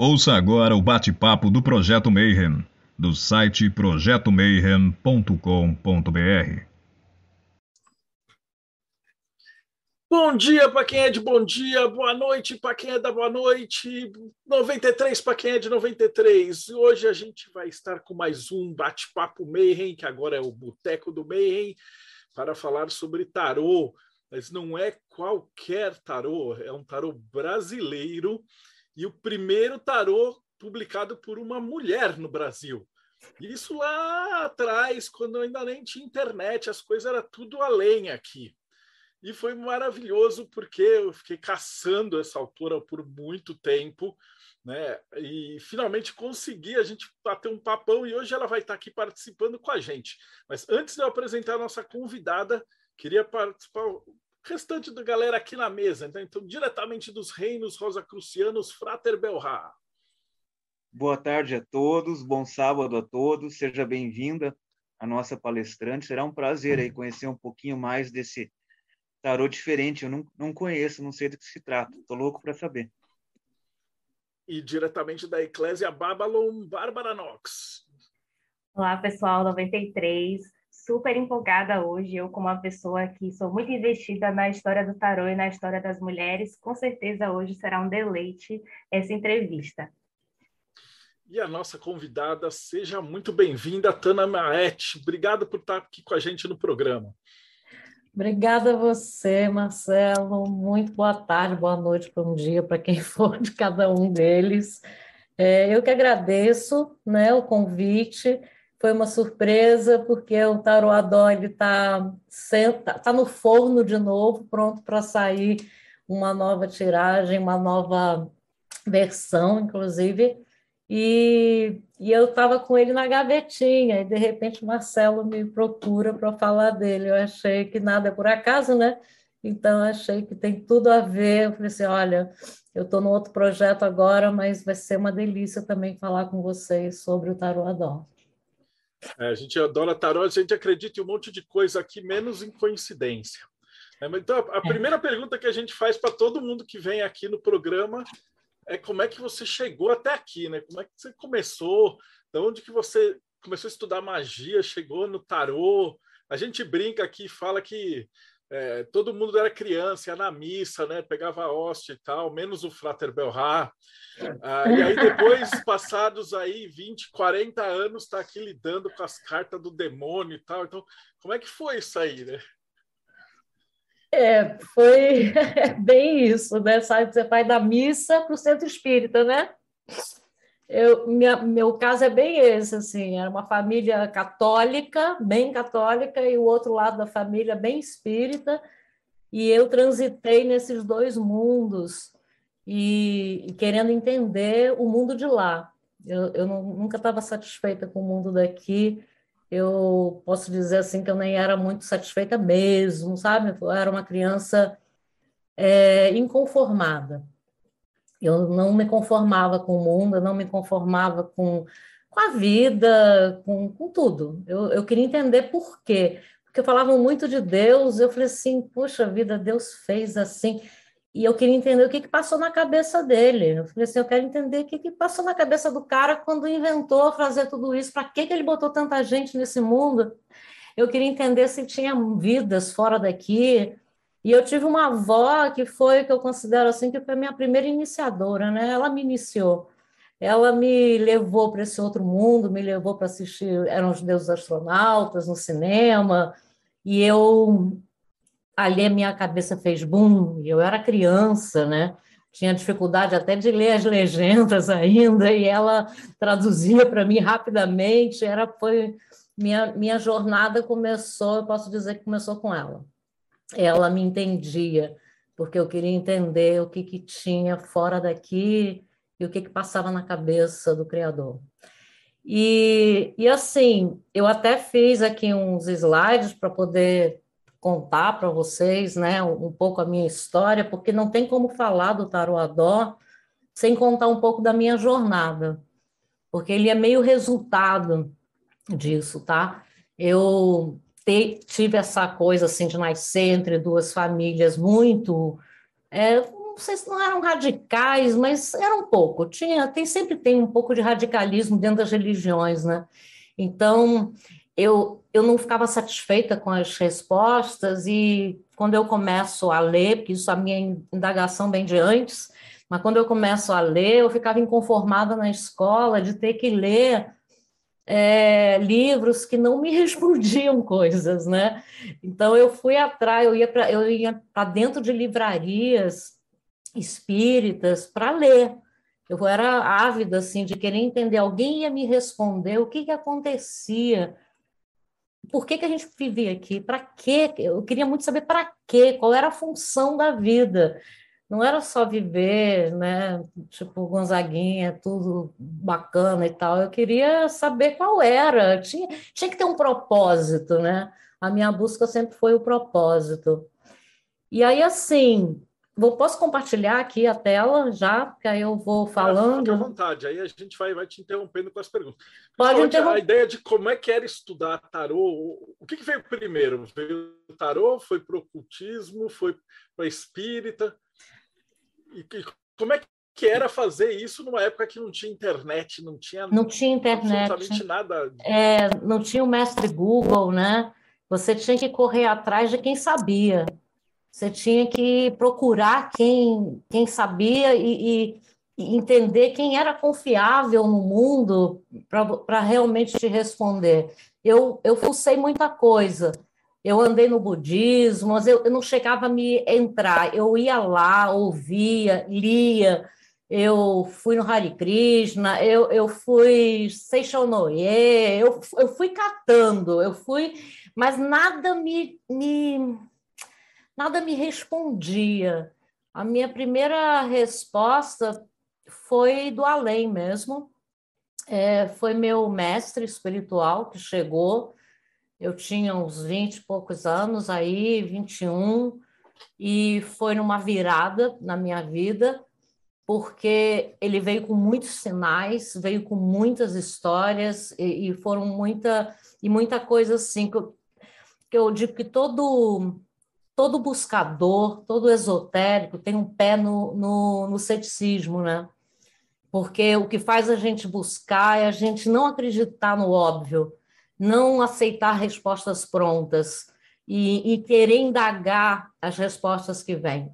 Ouça agora o bate-papo do Projeto Mayhem, do site projetomayhem.com.br. Bom dia para quem é de bom dia, boa noite para quem é da boa noite, 93 para quem é de 93. Hoje a gente vai estar com mais um bate-papo Mayhem, que agora é o Boteco do Mayhem, para falar sobre tarô. Mas não é qualquer tarô, é um tarô brasileiro e o primeiro tarô publicado por uma mulher no Brasil. Isso lá atrás, quando ainda nem tinha internet, as coisas eram tudo além aqui. E foi maravilhoso porque eu fiquei caçando essa autora por muito tempo, né? E finalmente consegui a gente bater um papão e hoje ela vai estar aqui participando com a gente. Mas antes de eu apresentar a nossa convidada, queria participar restante da galera aqui na mesa. Então, então diretamente dos reinos rosacrucianos, Frater Belra. Boa tarde a todos, bom sábado a todos, seja bem-vinda a nossa palestrante. Será um prazer aí conhecer um pouquinho mais desse tarô diferente. Eu não, não conheço, não sei do que se trata. Estou louco para saber. E diretamente da Eclésia Babylon, Bárbara Knox. Olá, pessoal, 93 super empolgada hoje. Eu, como uma pessoa que sou muito investida na história do tarô e na história das mulheres, com certeza hoje será um deleite essa entrevista. E a nossa convidada, seja muito bem-vinda, Tana Maete. Obrigado por estar aqui com a gente no programa. Obrigada a você, Marcelo. Muito boa tarde, boa noite, bom dia para quem for de cada um deles. É, eu que agradeço né, o convite foi uma surpresa, porque o Taroadó está tá, no forno de novo, pronto para sair uma nova tiragem, uma nova versão, inclusive. E, e eu estava com ele na gavetinha, e de repente Marcelo me procura para falar dele. Eu achei que nada é por acaso, né? Então, achei que tem tudo a ver. Eu falei assim: olha, eu estou no outro projeto agora, mas vai ser uma delícia também falar com vocês sobre o Taroadó. É, a gente adora tarô, a gente acredita em um monte de coisa aqui, menos em coincidência. É, então, a, a primeira pergunta que a gente faz para todo mundo que vem aqui no programa é como é que você chegou até aqui, né? Como é que você começou? De onde que você começou a estudar magia, chegou no tarô? A gente brinca aqui e fala que é, todo mundo era criança, ia na missa, né? Pegava a hóstia e tal, menos o Frater Belrá. Ah, e aí depois, passados aí 20, 40 anos, está aqui lidando com as cartas do demônio e tal. Então, como é que foi isso aí, né? É, foi bem isso, né? Sabe, você vai da missa para o centro espírita, né? Eu, minha, meu caso é bem esse, assim, era uma família católica, bem católica, e o outro lado da família bem espírita, e eu transitei nesses dois mundos, e, e querendo entender o mundo de lá. Eu, eu não, nunca estava satisfeita com o mundo daqui, eu posso dizer assim que eu nem era muito satisfeita mesmo, sabe? Eu era uma criança é, inconformada. Eu não me conformava com o mundo, eu não me conformava com, com a vida, com, com tudo. Eu, eu queria entender por quê. Porque falavam muito de Deus, eu falei assim, puxa vida, Deus fez assim. E eu queria entender o que, que passou na cabeça dele. Eu falei assim, eu quero entender o que, que passou na cabeça do cara quando inventou fazer tudo isso. Para que, que ele botou tanta gente nesse mundo? Eu queria entender se tinha vidas fora daqui, e eu tive uma avó que foi, que eu considero assim, que foi a minha primeira iniciadora, né? Ela me iniciou. Ela me levou para esse outro mundo, me levou para assistir, eram os deuses astronautas no cinema, e eu ali a minha cabeça fez boom, eu era criança, né? Tinha dificuldade até de ler as legendas ainda, e ela traduzia para mim rapidamente. Era foi minha minha jornada começou, eu posso dizer que começou com ela ela me entendia, porque eu queria entender o que, que tinha fora daqui e o que, que passava na cabeça do Criador. E, e assim, eu até fiz aqui uns slides para poder contar para vocês né, um, pouco a minha história, porque não tem como falar do Taroadó sem contar um pouco da minha jornada, porque ele é meio resultado disso, tá? Eu tive essa coisa assim de nascer entre duas famílias muito é, sei se não eram radicais, mas eram um pouco. Tinha, tem sempre tem um pouco de radicalismo dentro das religiões, né? Então, eu, eu não ficava satisfeita com as respostas e quando eu começo a ler, porque isso a minha indagação vem de antes, mas quando eu começo a ler, eu ficava inconformada na escola de ter que ler é, livros que não me respondiam coisas, né? Então eu fui atrás, eu ia para eu ia para dentro de livrarias espíritas para ler. Eu era ávida assim de querer entender. Alguém ia me responder o que que acontecia. Por que, que a gente vivia aqui? Para quê? Eu queria muito saber para quê, qual era a função da vida não era só viver, né? Tipo, Gonzaguinha, tudo bacana e tal. Eu queria saber qual era. Tinha, tinha que ter um propósito, né? A minha busca sempre foi o propósito. E aí, assim, vou, posso compartilhar aqui a tela já, porque aí eu vou falando. Fique à vontade, aí a gente vai, vai te interrompendo com as perguntas. Pode interromper. A ideia de como é que era estudar tarô, o que, que veio primeiro? Veio o tarô, foi para o ocultismo, foi para espírita? E, e como é que era fazer isso numa época que não tinha internet, não tinha, não tinha internet, absolutamente nada. É, não tinha o mestre Google, né? Você tinha que correr atrás de quem sabia. Você tinha que procurar quem, quem sabia e, e, e entender quem era confiável no mundo para realmente te responder. Eu, eu fucei muita coisa. Eu andei no budismo, mas eu, eu não chegava a me entrar. Eu ia lá, ouvia, lia. Eu fui no Hare Krishna, eu, eu fui Seishonoye, eu, eu fui catando, eu fui, mas nada me, me nada me respondia. A minha primeira resposta foi do além mesmo. É, foi meu mestre espiritual que chegou eu tinha uns 20 e poucos anos aí, 21, e foi numa virada na minha vida, porque ele veio com muitos sinais, veio com muitas histórias e, e foram muita e muita coisa assim que eu, que eu digo que todo todo buscador, todo esotérico tem um pé no, no, no ceticismo, né? Porque o que faz a gente buscar é a gente não acreditar no óbvio, não aceitar respostas prontas e, e querer indagar as respostas que vêm,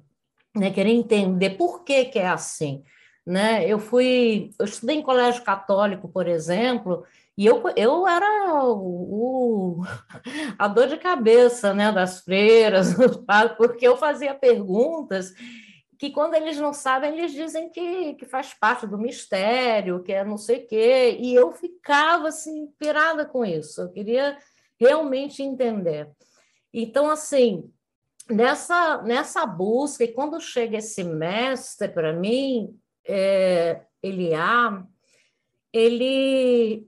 né? querer entender por que, que é assim. Né? Eu fui, eu estudei em colégio católico, por exemplo, e eu, eu era o, o, a dor de cabeça né, das freiras, porque eu fazia perguntas que quando eles não sabem, eles dizem que, que faz parte do mistério, que é não sei o quê, e eu ficava assim, pirada com isso, eu queria realmente entender. Então, assim, nessa, nessa busca, e quando chega esse mestre para mim, é, Eliá, ele,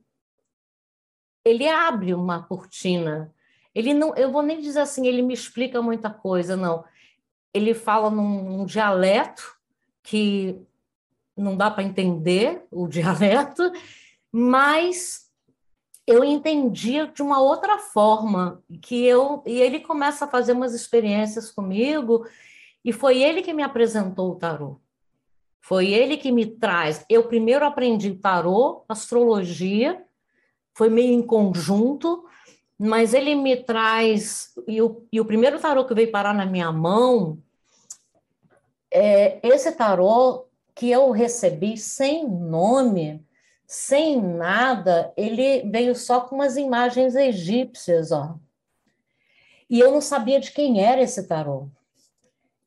ele abre uma cortina. Ele não, eu vou nem dizer assim, ele me explica muita coisa, não ele fala num, num dialeto que não dá para entender o dialeto, mas eu entendia de uma outra forma que eu e ele começa a fazer umas experiências comigo e foi ele que me apresentou o tarô. Foi ele que me traz. Eu primeiro aprendi tarô, astrologia, foi meio em conjunto, mas ele me traz e o, e o primeiro tarô que veio parar na minha mão é, esse tarô que eu recebi sem nome, sem nada, ele veio só com umas imagens egípcias, ó. E eu não sabia de quem era esse tarô.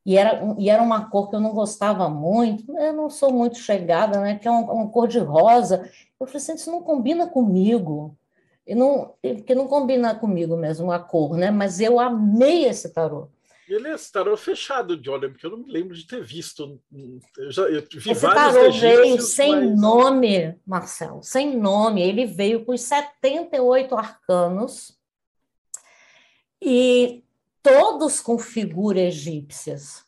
E era, e era uma cor que eu não gostava muito, eu não sou muito chegada, né? Que é uma, uma cor de rosa. Eu falei assim, isso não combina comigo. E não, porque não combina comigo mesmo a cor, né? Mas eu amei esse tarô. Ele é tarô fechado de olho, porque eu não me lembro de ter visto. Eu, já, eu vi Esse tarô veio sem mas... nome, Marcelo, sem nome. Ele veio com os 78 arcanos e todos com figuras egípcias.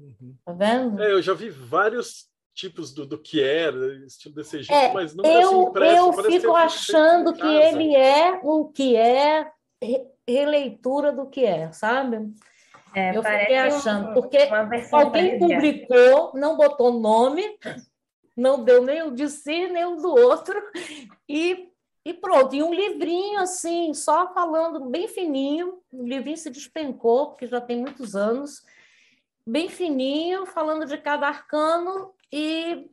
Uhum. Tá vendo? É, eu já vi vários tipos do, do que era, estilo desse Egito, é, mas nunca eu, assim impresso. Eu fico achando que ele é o que é releitura do que é, sabe? É, eu fiquei achando, porque alguém publicou, não botou nome, não deu nem o de si, nem o do outro, e, e pronto. E um livrinho assim, só falando bem fininho, o livrinho se despencou, porque já tem muitos anos, bem fininho, falando de cada arcano, e,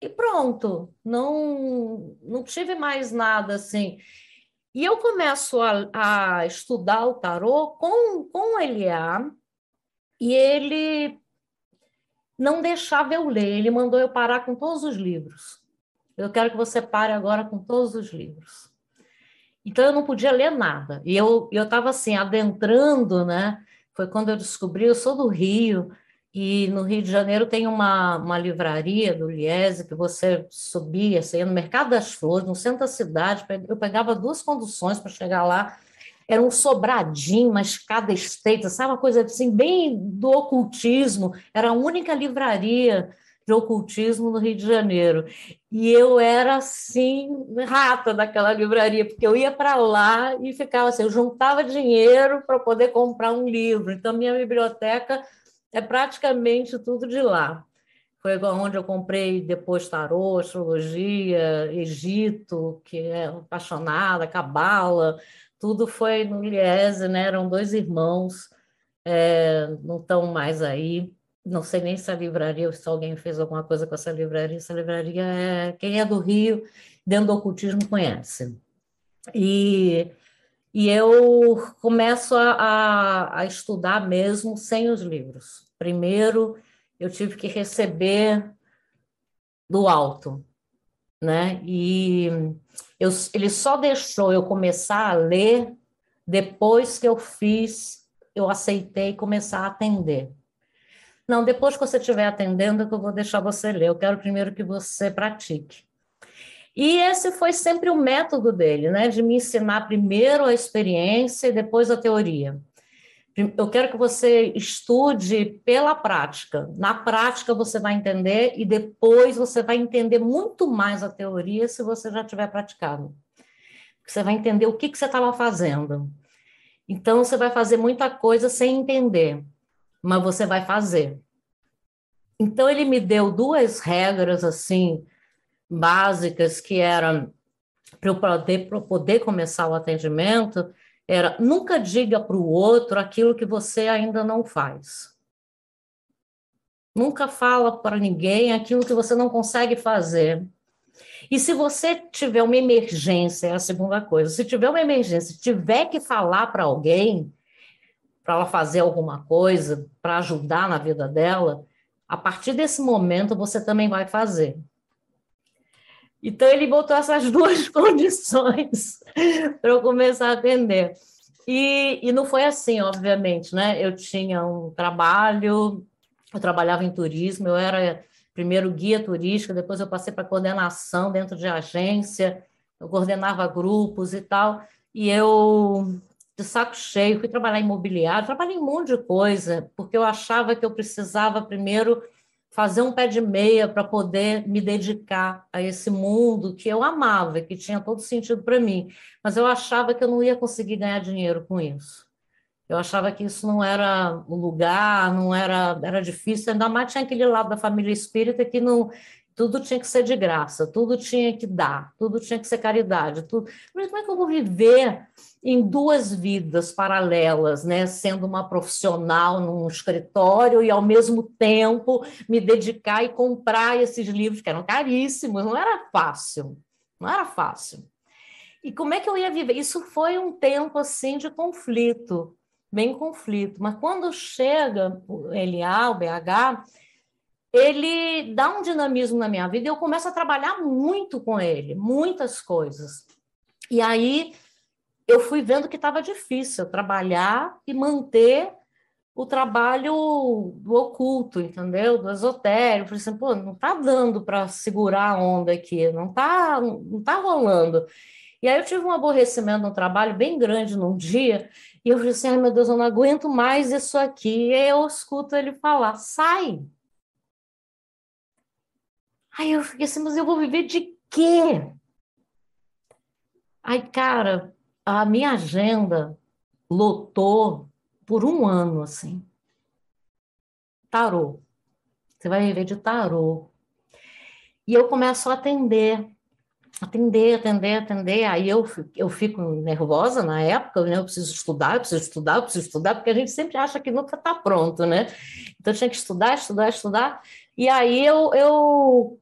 e pronto. Não, não tive mais nada assim. E eu começo a, a estudar o tarô com, com Eliá, e ele não deixava eu ler, ele mandou eu parar com todos os livros. Eu quero que você pare agora com todos os livros. Então eu não podia ler nada. E eu eu estava assim adentrando, né? Foi quando eu descobri, eu sou do Rio, e no Rio de Janeiro tem uma, uma livraria do Liese que você subia, você ia no Mercado das Flores, no centro da cidade. Eu pegava duas conduções para chegar lá. Era um sobradinho, uma escada estreita, sabe? Uma coisa assim, bem do ocultismo. Era a única livraria de ocultismo no Rio de Janeiro. E eu era assim, rata daquela livraria, porque eu ia para lá e ficava assim, eu juntava dinheiro para poder comprar um livro. Então, minha biblioteca é praticamente tudo de lá. Foi onde eu comprei depois tarô, astrologia, Egito, que é apaixonada, cabala, tudo foi no Liese, né? Eram dois irmãos, é, não estão mais aí. Não sei nem se a livraria, se alguém fez alguma coisa com essa livraria. Essa livraria é quem é do Rio, dentro do ocultismo conhece. E e eu começo a, a, a, estudar mesmo sem os livros. Primeiro, eu tive que receber do alto, né? E eu, ele só deixou eu começar a ler depois que eu fiz, eu aceitei começar a atender. Não, depois que você estiver atendendo, que eu vou deixar você ler. Eu quero primeiro que você pratique. E esse foi sempre o método dele, né? De me ensinar primeiro a experiência e depois a teoria. Eu quero que você estude pela prática. Na prática você vai entender e depois você vai entender muito mais a teoria se você já tiver praticado. Você vai entender o que, que você estava fazendo. Então você vai fazer muita coisa sem entender, mas você vai fazer. Então ele me deu duas regras assim básicas que eram para eu poder, poder começar o atendimento era nunca diga para o outro aquilo que você ainda não faz. Nunca fala para ninguém aquilo que você não consegue fazer. E se você tiver uma emergência, é a segunda coisa, se tiver uma emergência, tiver que falar para alguém, para ela fazer alguma coisa, para ajudar na vida dela, a partir desse momento você também vai fazer. Então, ele botou essas duas condições para eu começar a atender. E, e não foi assim, obviamente, né? Eu tinha um trabalho, eu trabalhava em turismo, eu era primeiro guia turístico, depois eu passei para coordenação dentro de agência, eu coordenava grupos e tal, e eu, de saco cheio, fui trabalhar em imobiliário, trabalhei em um monte de coisa, porque eu achava que eu precisava primeiro fazer um pé de meia para poder me dedicar a esse mundo que eu amava, que tinha todo sentido para mim, mas eu achava que eu não ia conseguir ganhar dinheiro com isso. Eu achava que isso não era o lugar, não era, era difícil, ainda mais tinha aquele lado da família espírita que não, tudo tinha que ser de graça, tudo tinha que dar, tudo tinha que ser caridade. Tudo... Mas como é que eu vou viver em duas vidas paralelas, né? Sendo uma profissional num escritório e, ao mesmo tempo, me dedicar e comprar esses livros que eram caríssimos, não era fácil, não era fácil. E como é que eu ia viver? Isso foi um tempo assim de conflito, bem conflito. Mas quando chega o LA, o BH, ele dá um dinamismo na minha vida e eu começo a trabalhar muito com ele, muitas coisas. E aí eu fui vendo que estava difícil trabalhar e manter o trabalho do oculto, entendeu? Do esotérico. Assim, pô, não está dando para segurar a onda aqui, não está não tá rolando. E aí eu tive um aborrecimento no trabalho bem grande num dia, e eu falei assim, ai meu Deus, eu não aguento mais isso aqui. E aí eu escuto ele falar, sai, Aí eu fiquei assim, mas eu vou viver de quê? Aí, cara, a minha agenda lotou por um ano, assim. tarô. Você vai viver de tarô. E eu começo a atender, atender, atender, atender. Aí eu, eu fico nervosa na época, né? Eu preciso estudar, eu preciso estudar, eu preciso estudar, porque a gente sempre acha que nunca está pronto, né? Então eu tinha que estudar, estudar, estudar. E aí eu, eu,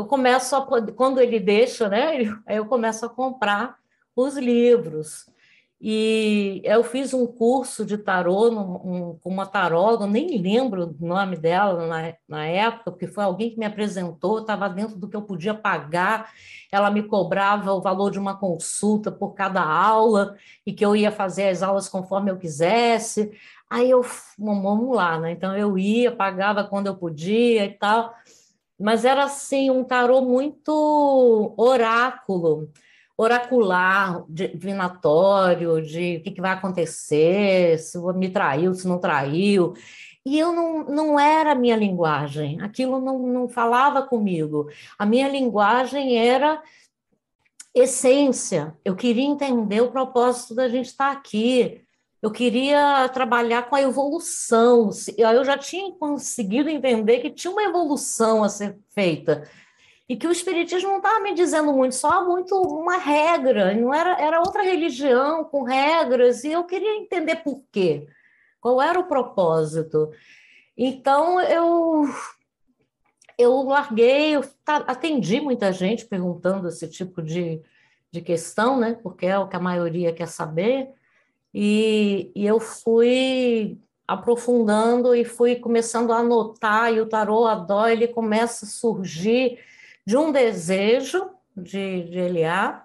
eu começo a quando ele deixa, né? Aí eu começo a comprar os livros. E eu fiz um curso de tarô um, com uma taróloga, nem lembro o nome dela na, na época, porque foi alguém que me apresentou, estava dentro do que eu podia pagar. Ela me cobrava o valor de uma consulta por cada aula e que eu ia fazer as aulas conforme eu quisesse. Aí eu, vamos lá, né? Então eu ia, pagava quando eu podia e tal. Mas era assim um tarô muito oráculo oracular, divinatório, de o que, que vai acontecer, se me traiu, se não traiu. E eu não, não era a minha linguagem, aquilo não, não falava comigo. A minha linguagem era essência. Eu queria entender o propósito da gente estar aqui. Eu queria trabalhar com a evolução. Eu já tinha conseguido entender que tinha uma evolução a ser feita e que o espiritismo não estava me dizendo muito, só muito uma regra, não era, era outra religião com regras, e eu queria entender por quê, qual era o propósito. Então eu eu larguei, eu atendi muita gente perguntando esse tipo de, de questão, né? Porque é o que a maioria quer saber, e, e eu fui aprofundando e fui começando a anotar, e o tarô, a dó, ele começa a surgir de um desejo de, de Eliá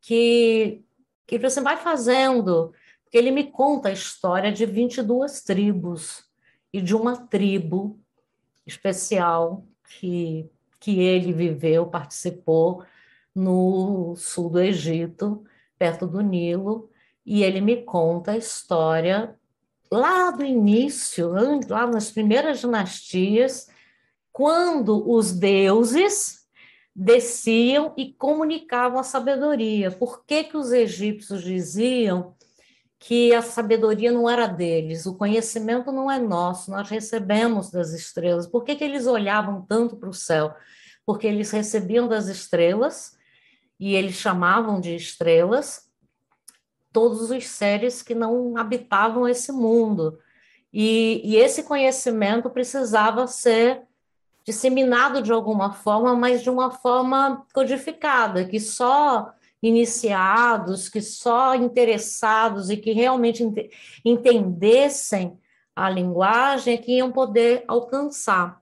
que, que você vai fazendo, porque ele me conta a história de 22 tribos e de uma tribo especial que, que ele viveu, participou no sul do Egito, perto do Nilo, e ele me conta a história lá do início, lá nas primeiras dinastias, quando os deuses desciam e comunicavam a sabedoria. Por que, que os egípcios diziam que a sabedoria não era deles, o conhecimento não é nosso, nós recebemos das estrelas? Por que, que eles olhavam tanto para o céu? Porque eles recebiam das estrelas e eles chamavam de estrelas todos os seres que não habitavam esse mundo. E, e esse conhecimento precisava ser disseminado de alguma forma, mas de uma forma codificada, que só iniciados, que só interessados e que realmente ent entendessem a linguagem é que iam poder alcançar.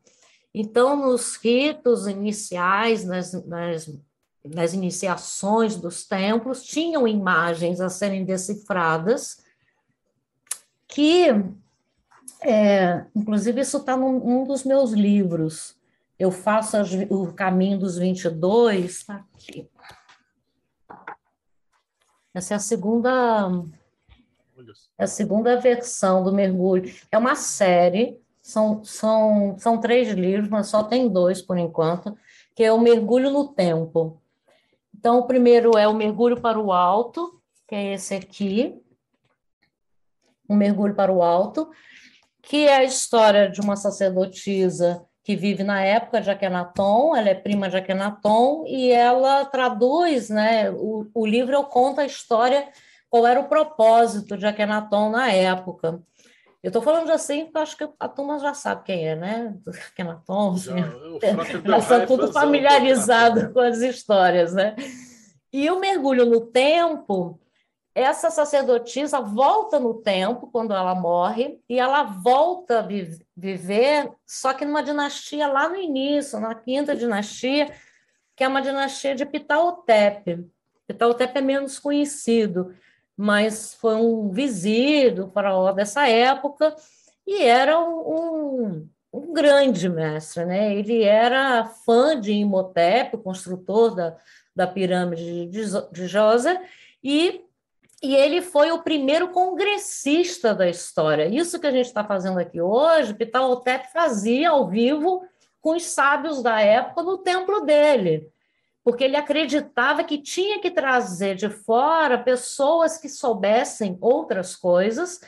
Então, nos ritos iniciais, nas, nas, nas iniciações dos templos, tinham imagens a serem decifradas que é, inclusive, isso está num um dos meus livros. Eu faço as, o caminho dos 22, está aqui. Essa é a segunda é a segunda versão do mergulho. É uma série, são, são, são três livros, mas só tem dois por enquanto, que é o Mergulho no Tempo. Então, o primeiro é o Mergulho para o Alto, que é esse aqui, um mergulho para o alto que é a história de uma sacerdotisa que vive na época de Akhenaton, ela é prima de Akhenaton, e ela traduz, né, o, o livro conta a história, qual era o propósito de Akhenaton na época. Eu estou falando assim porque acho que a turma já sabe quem é, né? Akhenaton, já, já está tudo familiarizado com as histórias, né? E o mergulho no tempo essa sacerdotisa volta no tempo, quando ela morre, e ela volta a vi viver, só que numa dinastia lá no início, na quinta dinastia, que é uma dinastia de Pitaotep. Pitaotep é menos conhecido, mas foi um vizir do faraó dessa época, e era um, um, um grande mestre. Né? Ele era fã de Imhotep, construtor da, da pirâmide de, de Josa, e e ele foi o primeiro congressista da história. Isso que a gente está fazendo aqui hoje, Pitaotep fazia ao vivo com os sábios da época no templo dele, porque ele acreditava que tinha que trazer de fora pessoas que soubessem outras coisas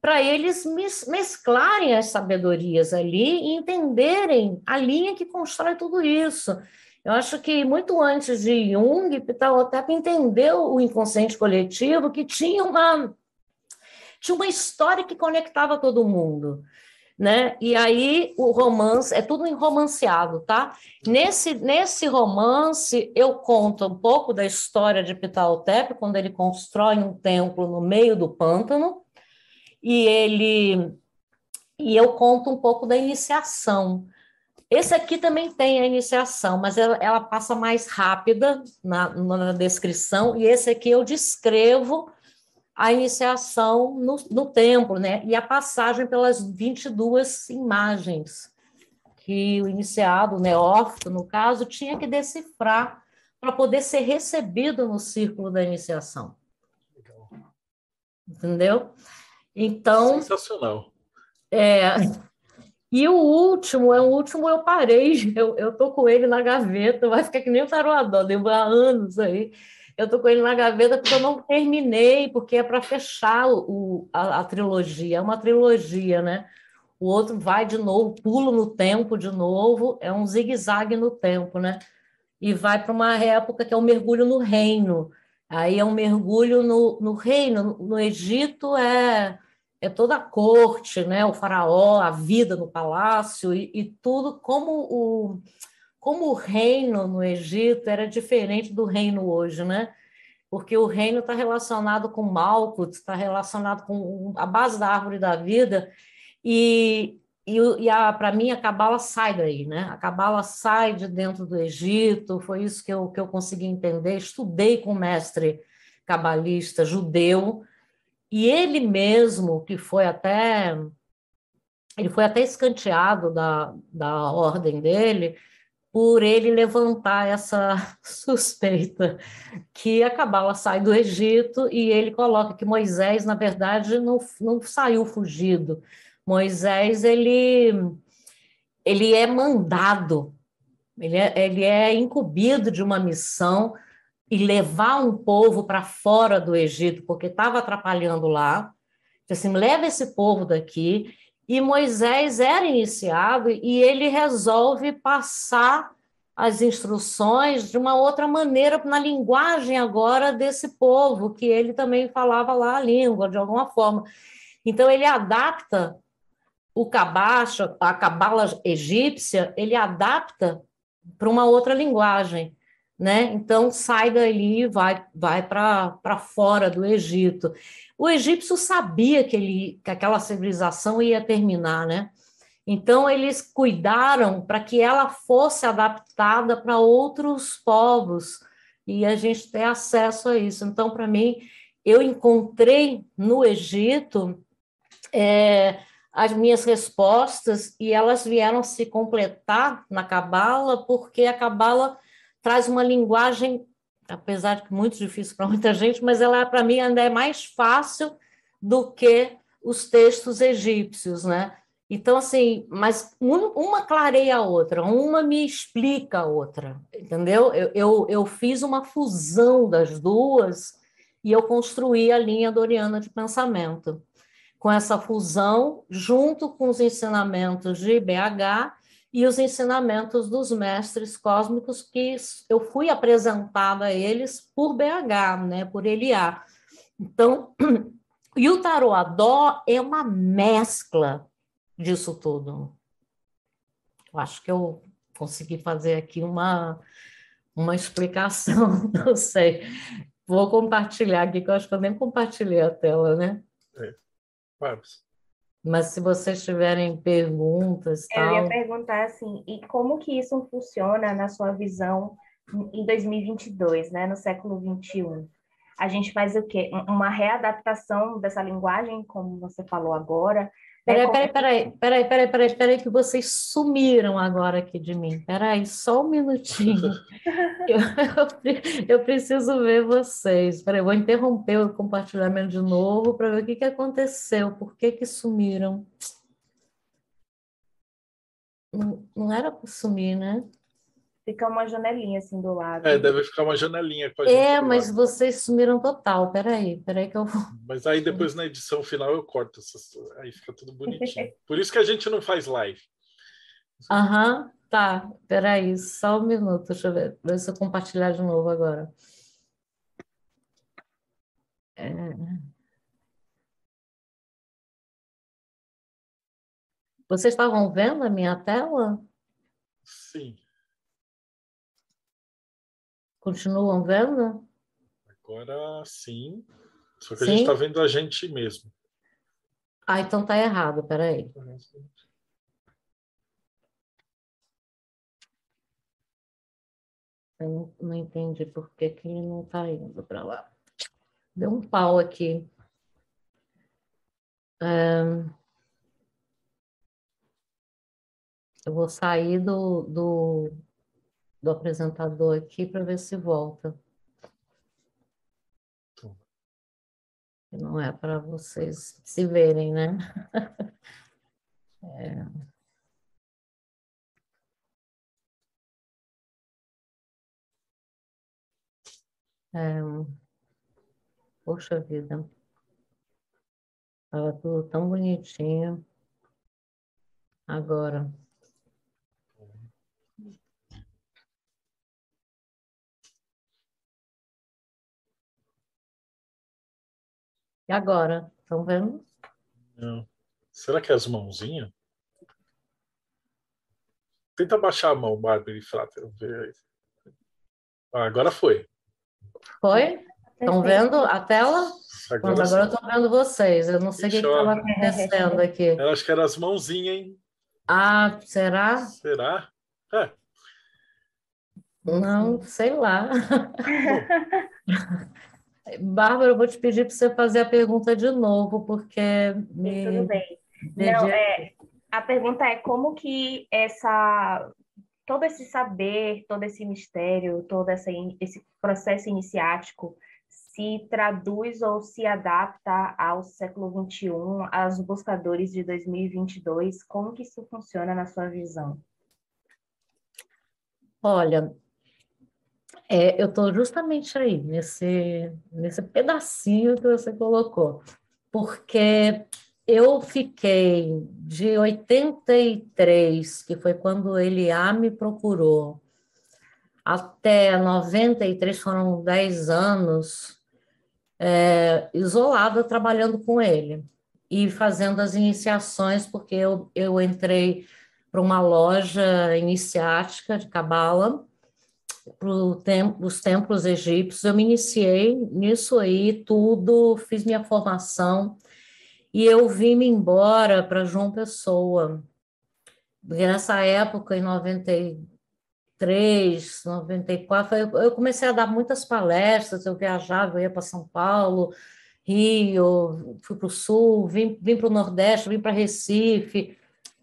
para eles mesclarem as sabedorias ali e entenderem a linha que constrói tudo isso. Eu acho que muito antes de Jung, Pitalotep entendeu o inconsciente coletivo que tinha uma tinha uma história que conectava todo mundo, né? E aí o romance é tudo romanceado, tá? Nesse nesse romance eu conto um pouco da história de Pitalotep quando ele constrói um templo no meio do pântano e ele e eu conto um pouco da iniciação esse aqui também tem a iniciação, mas ela, ela passa mais rápida na, na, descrição, e esse aqui eu descrevo a iniciação no, no templo, né? E a passagem pelas 22 imagens que o iniciado, o neófito, no caso, tinha que decifrar para poder ser recebido no círculo da iniciação. Entendeu? Então. Sensacional. É, e o último, é o último eu parei, eu, eu tô com ele na gaveta, vai ficar que nem o taroadó, lembra anos aí. Eu tô com ele na gaveta porque eu não terminei, porque é para fechar o, a, a, trilogia, é uma trilogia, né? O outro vai de novo, pulo no tempo de novo, é um zigue-zague no tempo, né? E vai para uma época que é um mergulho no reino. Aí é um mergulho no, no reino. No Egito é é toda a corte, né, o faraó, a vida no palácio e, e tudo como o como o reino no Egito era diferente do reino hoje, né? Porque o reino está relacionado com Malkuth, está relacionado com a base da árvore da vida e, e, e para mim a cabala sai daí, né? A cabala sai de dentro do Egito, foi isso que eu, que eu consegui entender. Estudei com um mestre cabalista judeu, e ele mesmo, que foi até ele foi até escanteado da, da ordem dele por ele levantar essa suspeita que a Cabala sai do Egito e ele coloca que Moisés, na verdade, não, não saiu fugido. Moisés, ele, ele é mandado, ele é, ele é incumbido de uma missão e levar um povo para fora do Egito, porque estava atrapalhando lá. Assim, leva esse povo daqui. E Moisés era iniciado e ele resolve passar as instruções de uma outra maneira, na linguagem agora desse povo, que ele também falava lá a língua, de alguma forma. Então, ele adapta o cabacho, a cabala egípcia, ele adapta para uma outra linguagem né? Então sai dali e vai, vai para fora do Egito. O egípcio sabia que, ele, que aquela civilização ia terminar, né? Então eles cuidaram para que ela fosse adaptada para outros povos e a gente ter acesso a isso. Então, para mim, eu encontrei no Egito é, as minhas respostas e elas vieram se completar na Cabala, porque a Cabala traz uma linguagem, apesar de que muito difícil para muita gente, mas ela para mim ainda é mais fácil do que os textos egípcios, né? Então, assim, mas uma clareia a outra, uma me explica a outra, entendeu? Eu, eu, eu fiz uma fusão das duas e eu construí a linha doriana de pensamento. Com essa fusão, junto com os ensinamentos de BH e os ensinamentos dos mestres cósmicos que eu fui apresentada a eles por BH, né, por Eliá. Então, e o tarô Adó é uma mescla disso tudo. Eu acho que eu consegui fazer aqui uma, uma explicação, não sei. Vou compartilhar aqui, que eu acho que eu nem compartilhei a tela, né? É. Vamos. Mas se vocês tiverem perguntas, eu tal... ia perguntar assim, e como que isso funciona na sua visão em 2022, né, no século 21? A gente faz o quê? Uma readaptação dessa linguagem, como você falou agora, Peraí, peraí, peraí, peraí, peraí, peraí, peraí, que vocês sumiram agora aqui de mim. Peraí, só um minutinho. eu, eu, eu, preciso ver vocês. Peraí, vou interromper o compartilhamento de novo para ver o que, que aconteceu, por que, que sumiram. Não, não era para sumir, né? Fica uma janelinha assim do lado. É, deve ficar uma janelinha com a gente. É, mas lado. vocês sumiram total. Peraí, peraí que eu vou. Mas aí depois na edição final eu corto. Essas... Aí fica tudo bonitinho. Por isso que a gente não faz live. Aham, uhum, tá. Peraí, só um minuto. Deixa eu ver. Ver se eu compartilhar de novo agora. É... Vocês estavam vendo a minha tela? Sim. Continuam vendo? Agora sim. Só que sim? a gente está vendo a gente mesmo. Ah, então tá errado, peraí. Eu não, não entendi por que, que ele não está indo para lá. Deu um pau aqui. eu vou sair do, do, do apresentador aqui para ver se volta. Não é para vocês se verem, né? é. É, poxa vida, estava tudo tão bonitinho. Agora. E agora? Estão vendo? Não. Será que é as mãozinhas? Tenta baixar a mão, Bárbara e Frater. Ah, agora foi. Foi? Estão vendo a tela? Agora, agora eu estou vendo vocês. Eu não sei o que estava acontecendo aqui. Eu acho que eram as mãozinhas, hein? Ah, será? Será? É. Não, sei lá. Bárbara, eu vou te pedir para você fazer a pergunta de novo, porque me... Tudo bem. Não, é, a pergunta é como que essa todo esse saber, todo esse mistério, todo essa, esse processo iniciático se traduz ou se adapta ao século XXI, aos buscadores de 2022? Como que isso funciona na sua visão? Olha, é, eu estou justamente aí, nesse, nesse pedacinho que você colocou, porque eu fiquei de 83, que foi quando o Eliá me procurou, até 93, foram 10 anos, é, isolada trabalhando com ele e fazendo as iniciações, porque eu, eu entrei para uma loja iniciática de cabala, os templos egípcios. Eu me iniciei nisso aí, tudo, fiz minha formação e eu vim-me embora para João Pessoa. Nessa época, em 93, 94, eu, comecei a dar muitas palestras, eu viajava, eu ia para São Paulo, Rio, fui para o Sul, vim, vim para o Nordeste, vim para Recife,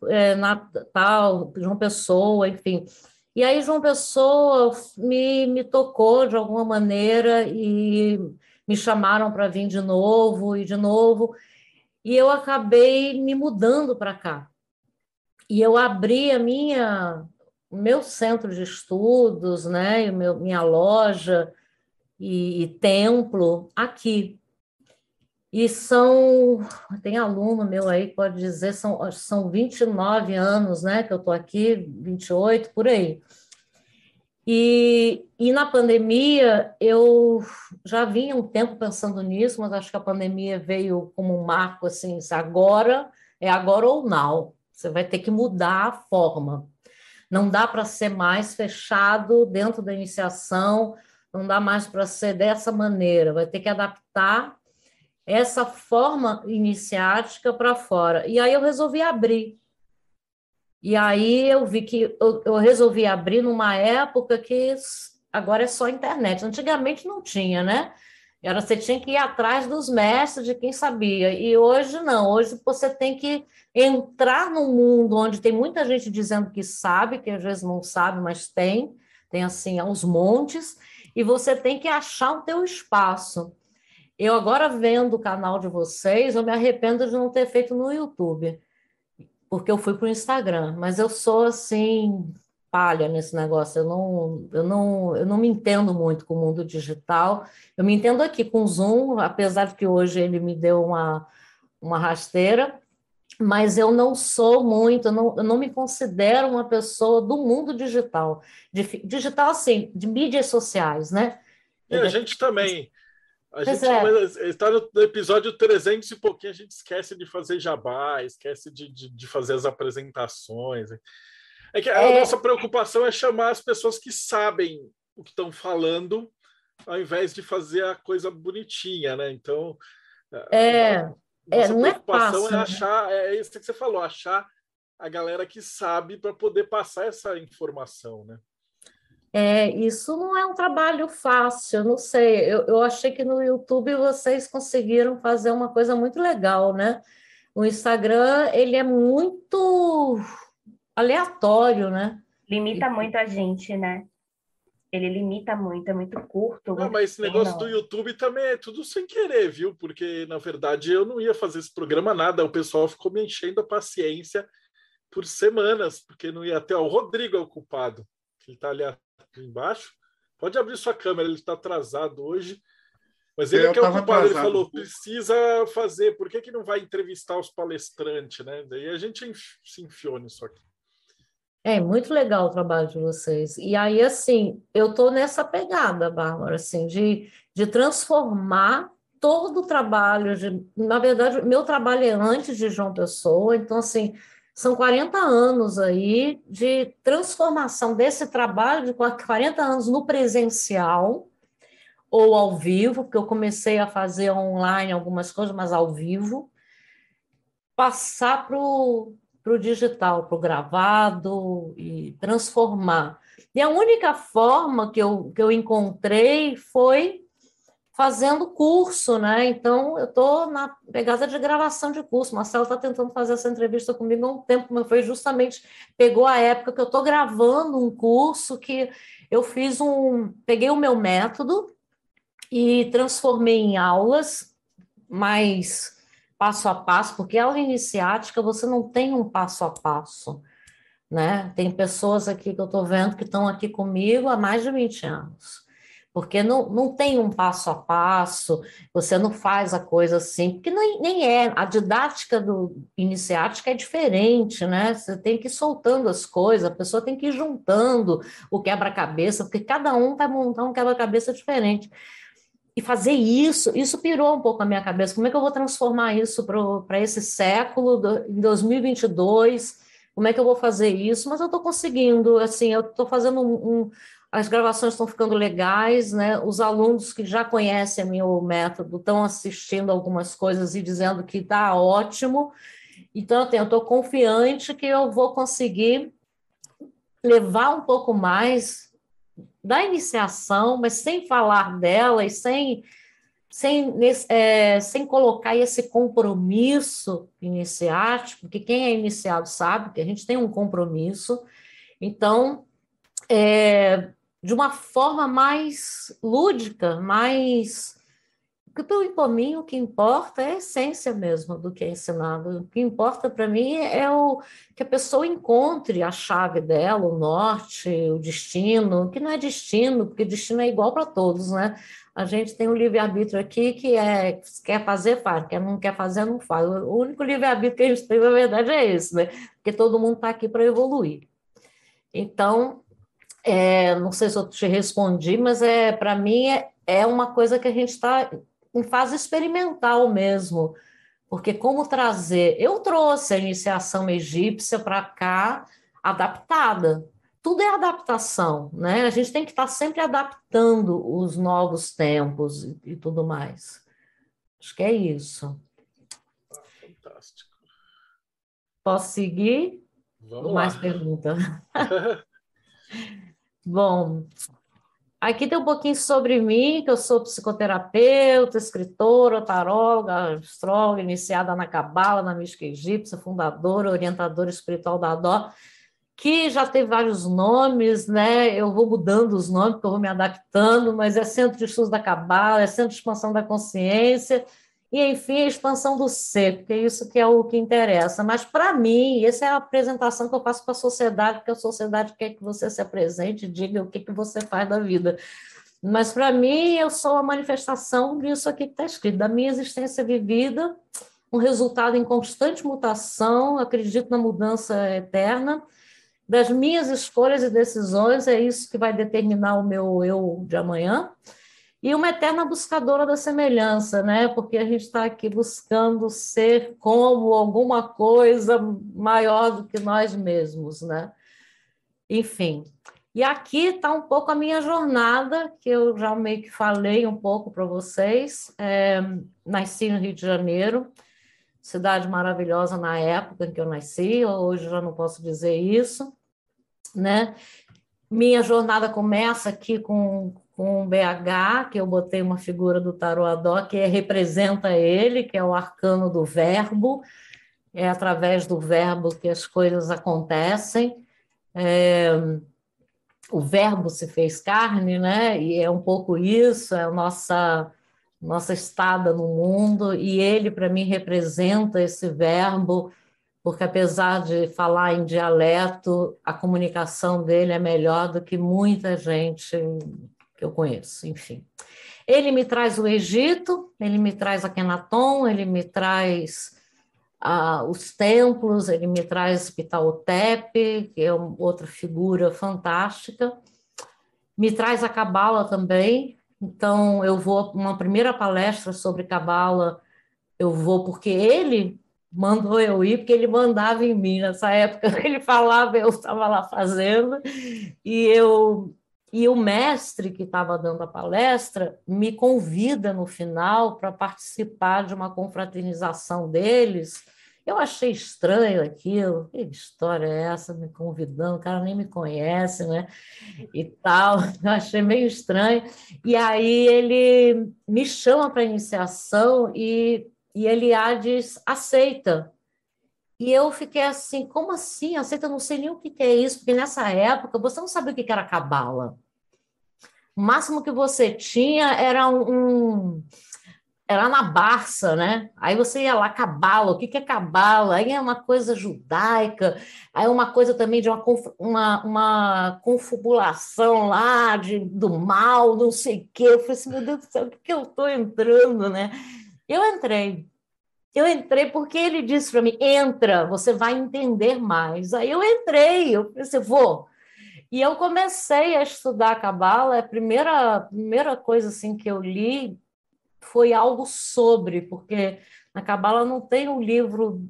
é, Natal, João Pessoa, enfim. E aí João Pessoa me, me tocou de alguma maneira e me chamaram para vir de novo e de novo, e eu acabei me mudando para cá. E eu abri a minha meu centro de estudos, né, meu, minha loja e, e templo aqui. E são, tem aluno meu aí que pode dizer, são, são 29 anos né, que eu estou aqui, 28, por aí. E, e na pandemia, eu já vinha um tempo pensando nisso, mas acho que a pandemia veio como um marco, assim, agora, é agora ou não. Você vai ter que mudar a forma. Não dá para ser mais fechado dentro da iniciação, não dá mais para ser dessa maneira, vai ter que adaptar essa forma iniciática para fora. E aí eu resolvi abrir. E aí eu vi que eu, eu, resolvi abrir numa época que agora é só internet. Antigamente não tinha, né? Era você tinha que ir atrás dos mestres, de quem sabia. E hoje não. Hoje você tem que entrar num mundo onde tem muita gente dizendo que sabe, que às vezes não sabe, mas tem, tem assim aos montes, e você tem que achar o teu espaço. Eu agora vendo o canal de vocês, eu me arrependo de não ter feito no YouTube, porque eu fui para o Instagram, mas eu sou assim palha nesse negócio. Eu não, eu não, eu não me entendo muito com o mundo digital. Eu me entendo aqui com o Zoom, apesar de que hoje ele me deu uma, uma rasteira, mas eu não sou muito, eu não, eu não me considero uma pessoa do mundo digital. De, digital, assim, de mídias sociais, né? E a gente também. A gente é. está no episódio 300 e pouquinho, a gente esquece de fazer jabá, esquece de, de, de fazer as apresentações. É que a é... nossa preocupação é chamar as pessoas que sabem o que estão falando, ao invés de fazer a coisa bonitinha, né? Então, é, é não é fácil, é achar, é isso que você falou, achar a galera que sabe para poder passar essa informação, né? É, isso não é um trabalho fácil, não sei. Eu, eu achei que no YouTube vocês conseguiram fazer uma coisa muito legal, né? O Instagram, ele é muito aleatório, né? Limita muito a gente, né? Ele limita muito, é muito curto. Não, mas esse negócio do YouTube também é tudo sem querer, viu? Porque, na verdade, eu não ia fazer esse programa nada. O pessoal ficou me enchendo a paciência por semanas, porque não ia até o Rodrigo é o culpado. Ele está ali embaixo. Pode abrir sua câmera, ele está atrasado hoje. Mas ele eu que é o culpado, ele falou, precisa fazer, por que, que não vai entrevistar os palestrantes, né? Daí a gente se enfiou nisso aqui. É muito legal o trabalho de vocês. E aí, assim, eu estou nessa pegada, Bárbara, assim, de, de transformar todo o trabalho. De, na verdade, meu trabalho é antes de João Pessoa, então, assim, são 40 anos aí de transformação desse trabalho de 40 anos no presencial ou ao vivo, porque eu comecei a fazer online algumas coisas, mas ao vivo, passar para o digital, para o gravado e transformar. E a única forma que eu, que eu encontrei foi fazendo curso, né? Então, eu estou na pegada de gravação de curso. Marcelo está tentando fazer essa entrevista comigo há um tempo, mas foi justamente, pegou a época que eu estou gravando um curso que eu fiz um, peguei o meu método e transformei em aulas mais passo a passo, porque aula iniciática você não tem um passo a passo, né? Tem pessoas aqui que eu estou vendo que estão aqui comigo há mais de 20 anos, porque não, não tem um passo a passo, você não faz a coisa assim, porque nem, nem é, a didática do iniciática é diferente, né? Você tem que ir soltando as coisas, a pessoa tem que ir juntando o quebra-cabeça, porque cada um vai montar um quebra-cabeça diferente e fazer isso, isso pirou um pouco a minha cabeça. Como é que eu vou transformar isso para esse século, do, em 2022? Como é que eu vou fazer isso? Mas eu estou conseguindo, assim, eu estou fazendo um, um, as gravações estão ficando legais, né? Os alunos que já conhecem meu método estão assistindo algumas coisas e dizendo que está ótimo. Então, assim, eu estou confiante que eu vou conseguir levar um pouco mais da iniciação, mas sem falar dela e sem, sem, é, sem colocar esse compromisso iniciático, porque quem é iniciado sabe que a gente tem um compromisso. Então, é, de uma forma mais lúdica, mais porque para mim o que importa é a essência mesmo do que é ensinado. O que importa para mim é o que a pessoa encontre a chave dela, o norte, o destino, que não é destino, porque destino é igual para todos, né? A gente tem um livre-arbítrio aqui que é quer fazer, faz, quer não quer fazer, não faz. O único livre-arbítrio que a gente tem, na verdade, é esse, né? Porque todo mundo está aqui para evoluir. Então, é, não sei se eu te respondi, mas é para mim é, é uma coisa que a gente está em fase experimental mesmo, porque como trazer. Eu trouxe a iniciação egípcia para cá adaptada. Tudo é adaptação, né? A gente tem que estar sempre adaptando os novos tempos e, e tudo mais. Acho que é isso. fantástico. Posso seguir? Vamos mais lá. pergunta? Bom, Aqui tem um pouquinho sobre mim, que eu sou psicoterapeuta, escritora, taróloga, astróloga, iniciada na Cabala, na mística egípcia, fundadora, orientadora espiritual da Dó, que já tem vários nomes, né? Eu vou mudando os nomes, porque eu vou me adaptando, mas é Centro de Estudos da Cabala, é Centro de Expansão da Consciência e, enfim, a expansão do ser, porque é isso que é o que interessa. Mas, para mim, essa é a apresentação que eu faço para a sociedade, porque a sociedade quer que você se apresente, diga o que, que você faz da vida. Mas, para mim, eu sou a manifestação disso aqui que está escrito, da minha existência vivida, um resultado em constante mutação, acredito na mudança eterna, das minhas escolhas e decisões, é isso que vai determinar o meu eu de amanhã e uma eterna buscadora da semelhança, né? Porque a gente está aqui buscando ser como alguma coisa maior do que nós mesmos, né? Enfim. E aqui está um pouco a minha jornada, que eu já meio que falei um pouco para vocês. É, nasci no Rio de Janeiro, cidade maravilhosa na época em que eu nasci, hoje já não posso dizer isso, né? Minha jornada começa aqui com, com um BH, que eu botei uma figura do Tarot Adó, que representa ele, que é o arcano do verbo, é através do verbo que as coisas acontecem. É, o verbo se fez carne, né? E é um pouco isso, é a nossa nossa estada no mundo, e ele para mim representa esse verbo, porque apesar de falar em dialeto, a comunicação dele é melhor do que muita gente que eu conheço, enfim. Ele me traz o Egito, ele me traz Akhenaton, ele me traz ah, os templos, ele me traz Pitaotep, que é outra figura fantástica, me traz a Cabala também, então eu vou uma primeira palestra sobre Cabala, eu vou porque ele mandou eu ir, porque ele mandava em mim. Nessa época, ele falava, eu estava lá fazendo, e eu e o mestre que estava dando a palestra me convida no final para participar de uma confraternização deles. Eu achei estranho aquilo. Que história é essa me convidando? O cara nem me conhece, né? E tal. Eu achei meio estranho. E aí ele me chama para iniciação e, e diz: aceita. E eu fiquei assim, como assim? Aceita, eu não sei nem o que é isso, porque nessa época você não sabia o que era cabala. O máximo que você tinha era um, era na Barça, né? Aí você ia lá, cabala, o que, que é cabala? Aí é uma coisa judaica, aí é uma coisa também de uma, uma, uma lá de, do mal, não sei o quê. Eu falei assim, meu Deus do céu, o que, que eu estou entrando, né? Eu entrei. Eu entrei porque ele disse para mim: entra, você vai entender mais. Aí eu entrei, eu pensei, vou. E eu comecei a estudar a Cabala, a primeira, primeira coisa assim que eu li foi algo sobre, porque na Cabala não tem um livro,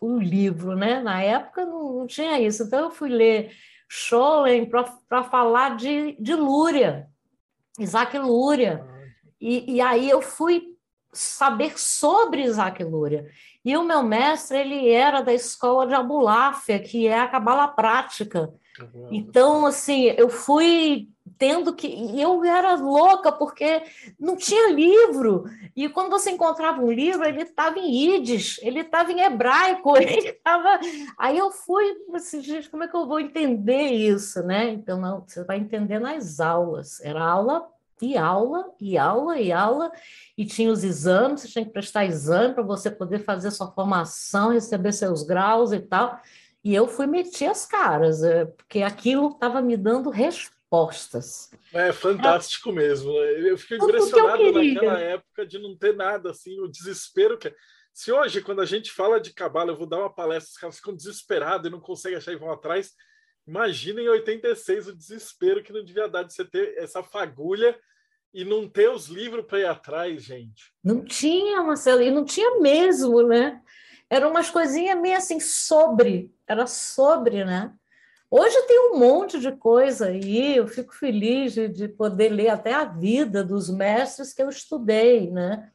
um livro, né? Na época não, não tinha isso. Então eu fui ler Scholem para falar de, de Lúria, Isaac Lúria. E, e aí eu fui saber sobre Isaac Luria. E o meu mestre, ele era da escola de Abulafia, que é a cabala prática. Então, assim, eu fui tendo que. Eu era louca, porque não tinha livro. E quando você encontrava um livro, ele estava em Yiddish, ele estava em hebraico, ele estava. Aí eu fui, assim, gente, como é que eu vou entender isso, né? Então, não, você vai entender nas aulas. Era aula e aula, e aula, e aula, e tinha os exames, você tinha que prestar exame para você poder fazer sua formação, receber seus graus e tal. E eu fui meter as caras, é, porque aquilo estava me dando respostas. É fantástico Era... mesmo. Né? Eu fiquei impressionado eu naquela época de não ter nada, assim, o desespero que. Se hoje, quando a gente fala de cabala, eu vou dar uma palestra, os caras ficam desesperados e não conseguem achar e vão atrás. Imagina em 86 o desespero que não devia dar de você ter essa fagulha e não ter os livros para ir atrás, gente. Não tinha, Marcelo, e não tinha mesmo, né? Eram umas coisinhas meio assim sobre, era sobre, né? Hoje tem um monte de coisa aí, eu fico feliz de, de poder ler até a vida dos mestres que eu estudei, né?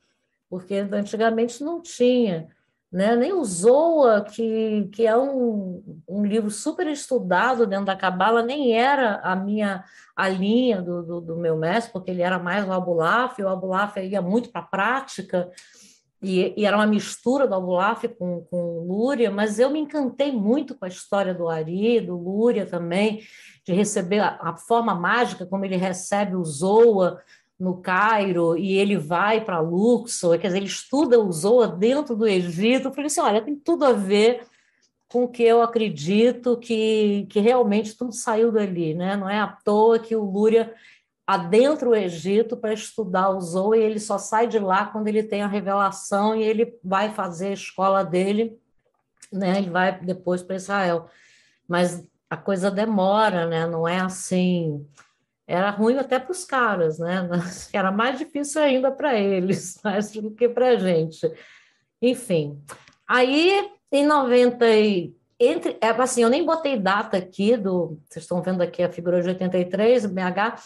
Porque antigamente não tinha né? nem o Zoa, que, que é um, um livro super estudado dentro da Cabala, nem era a minha a linha do, do, do, meu mestre, porque ele era mais o Abulaf, e o Abulaf ia muito para a prática, e, e, era uma mistura do Abulaf com, com Lúria, mas eu me encantei muito com a história do Ari, do Lúria também, de receber a, a forma mágica como ele recebe o Zoa, no Cairo e ele vai para Luxor, quer dizer, ele estuda o Zoa dentro do Egito. Eu falei assim: olha, tem tudo a ver com o que eu acredito que, que realmente tudo saiu dali, né? Não é à toa que o Lúria adentra o Egito para estudar o Zoe e ele só sai de lá quando ele tem a revelação e ele vai fazer a escola dele, né? Ele vai depois para Israel. Mas a coisa demora, né? Não é assim era ruim até para os caras, né? Era mais difícil ainda para eles, mais do que para a gente. Enfim, aí em 90 e entre, é, assim, eu nem botei data aqui do, vocês estão vendo aqui a figura de 83, BH,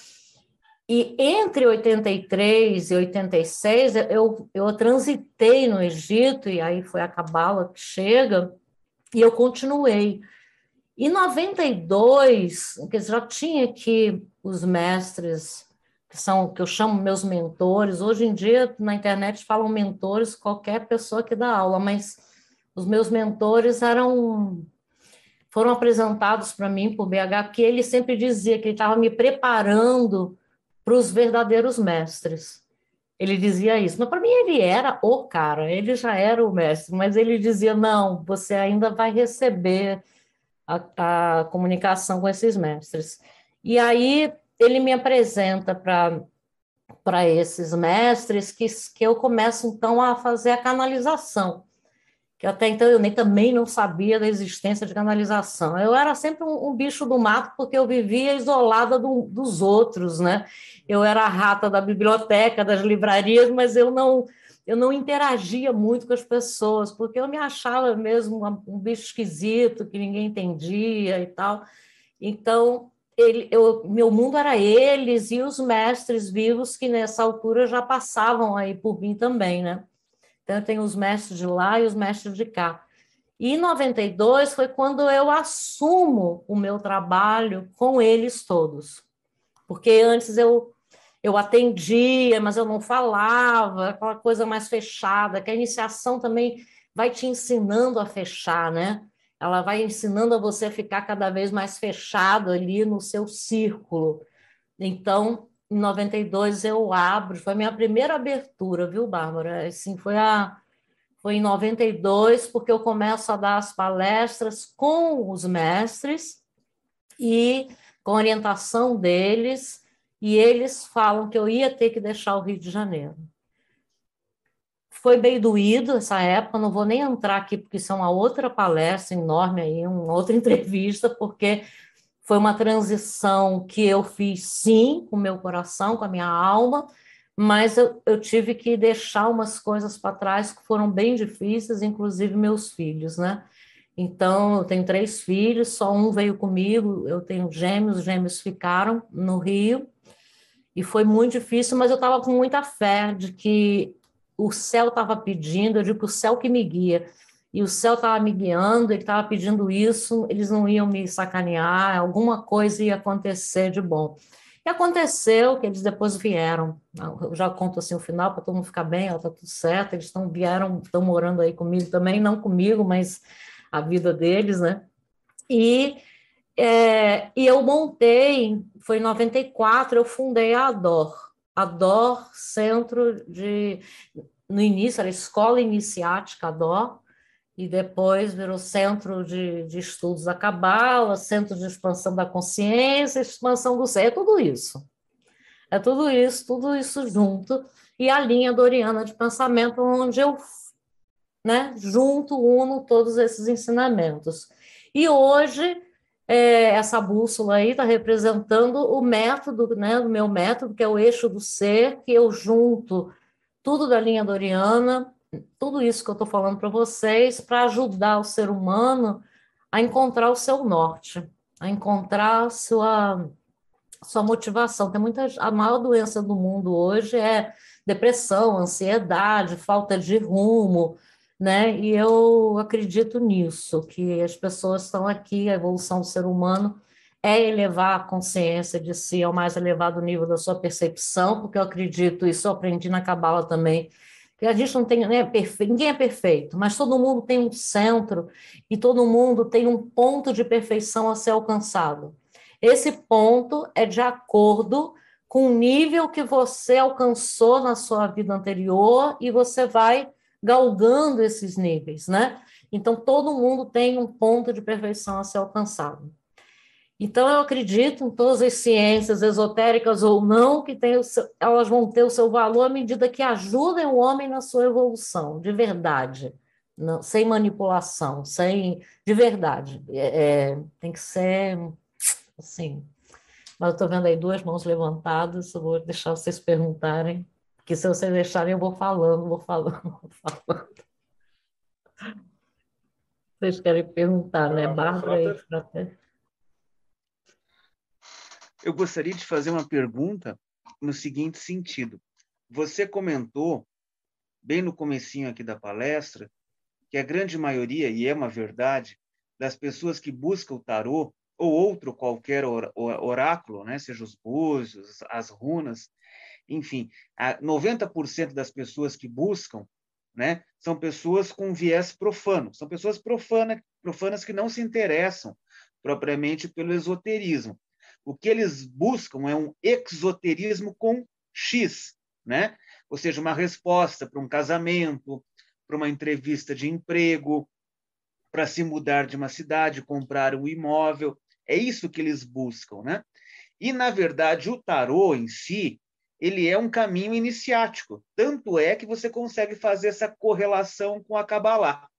e entre 83 e 86 eu, eu transitei no Egito, e aí foi a Cabala que chega, e eu continuei. Em 92, que já tinha aqui os mestres, que são que eu chamo meus mentores. Hoje em dia, na internet, falam mentores qualquer pessoa que dá aula, mas os meus mentores eram foram apresentados para mim por BH, porque ele sempre dizia que ele estava me preparando para os verdadeiros mestres. Ele dizia isso. Mas para mim ele era o cara, ele já era o mestre, mas ele dizia: não, você ainda vai receber a, a comunicação com esses mestres. E aí ele me apresenta para esses mestres que, que eu começo então a fazer a canalização que até então eu nem também não sabia da existência de canalização. Eu era sempre um, um bicho do mato porque eu vivia isolada do, dos outros, né? Eu era a rata da biblioteca, das livrarias, mas eu não eu não interagia muito com as pessoas, porque eu me achava mesmo um bicho esquisito, que ninguém entendia e tal. Então, ele, eu, meu mundo era eles e os mestres vivos que nessa altura já passavam aí por mim também, né? Então, eu tenho os mestres de lá e os mestres de cá. E em 92 foi quando eu assumo o meu trabalho com eles todos. Porque antes eu eu atendia, mas eu não falava, aquela coisa mais fechada, que a iniciação também vai te ensinando a fechar, né? Ela vai ensinando a você a ficar cada vez mais fechado ali no seu círculo. Então, em 92 eu abro, foi a minha primeira abertura, viu, Bárbara? Assim, foi a foi em 92 porque eu começo a dar as palestras com os mestres e com orientação deles e eles falam que eu ia ter que deixar o Rio de Janeiro. Foi bem doído essa época, não vou nem entrar aqui, porque isso é uma outra palestra enorme aí, uma outra entrevista, porque foi uma transição que eu fiz sim, com meu coração, com a minha alma, mas eu, eu tive que deixar umas coisas para trás que foram bem difíceis, inclusive meus filhos, né? Então, eu tenho três filhos, só um veio comigo, eu tenho gêmeos, os gêmeos ficaram no Rio, e foi muito difícil, mas eu estava com muita fé de que o céu estava pedindo, eu digo que o céu que me guia, e o céu estava me guiando, ele estava pedindo isso, eles não iam me sacanear, alguma coisa ia acontecer de bom. E aconteceu que eles depois vieram, eu já conto assim o final para todo mundo ficar bem, está tudo certo, eles estão vieram, estão morando aí comigo também, não comigo, mas a vida deles, né? E é, e eu montei, foi em 94, eu fundei a ADOR. ADOR, Centro de. No início era Escola Iniciática ADOR, e depois virou Centro de, de Estudos da Cabala, Centro de Expansão da Consciência, Expansão do Ser, é tudo isso. É tudo isso, tudo isso junto, e a linha doriana de pensamento, onde eu né, junto, uno todos esses ensinamentos. E hoje é, essa bússola aí está representando o método, né, o meu método, que é o eixo do ser, que eu junto tudo da linha doriana, tudo isso que eu estou falando para vocês, para ajudar o ser humano a encontrar o seu norte, a encontrar sua, sua motivação. Tem muita, a maior doença do mundo hoje é depressão, ansiedade, falta de rumo, né? E eu acredito nisso, que as pessoas estão aqui, a evolução do ser humano é elevar a consciência de si ao mais elevado nível da sua percepção, porque eu acredito, isso eu aprendi na Cabala também, que a gente não tem, né, ninguém é perfeito, mas todo mundo tem um centro e todo mundo tem um ponto de perfeição a ser alcançado. Esse ponto é de acordo com o nível que você alcançou na sua vida anterior e você vai galgando esses níveis, né? Então, todo mundo tem um ponto de perfeição a ser alcançado. Então, eu acredito em todas as ciências, esotéricas ou não, que seu, elas vão ter o seu valor à medida que ajudem o homem na sua evolução, de verdade, não, sem manipulação, sem de verdade. É, é, tem que ser assim, mas eu estou vendo aí duas mãos levantadas, vou deixar vocês perguntarem, porque se vocês deixarem, eu vou falando, vou falando, vou falando. Vocês querem perguntar, né? Bárbara e Frater? Eu gostaria de fazer uma pergunta no seguinte sentido. Você comentou, bem no comecinho aqui da palestra, que a grande maioria, e é uma verdade, das pessoas que buscam o tarô ou outro qualquer oráculo, né? seja os búzios, as runas, enfim, 90% das pessoas que buscam né, são pessoas com viés profano, são pessoas profana, profanas que não se interessam propriamente pelo esoterismo. O que eles buscam é um exoterismo com X, né? ou seja, uma resposta para um casamento, para uma entrevista de emprego, para se mudar de uma cidade, comprar um imóvel. É isso que eles buscam, né? E, na verdade, o tarô em si, ele é um caminho iniciático. Tanto é que você consegue fazer essa correlação com a Kabbalah.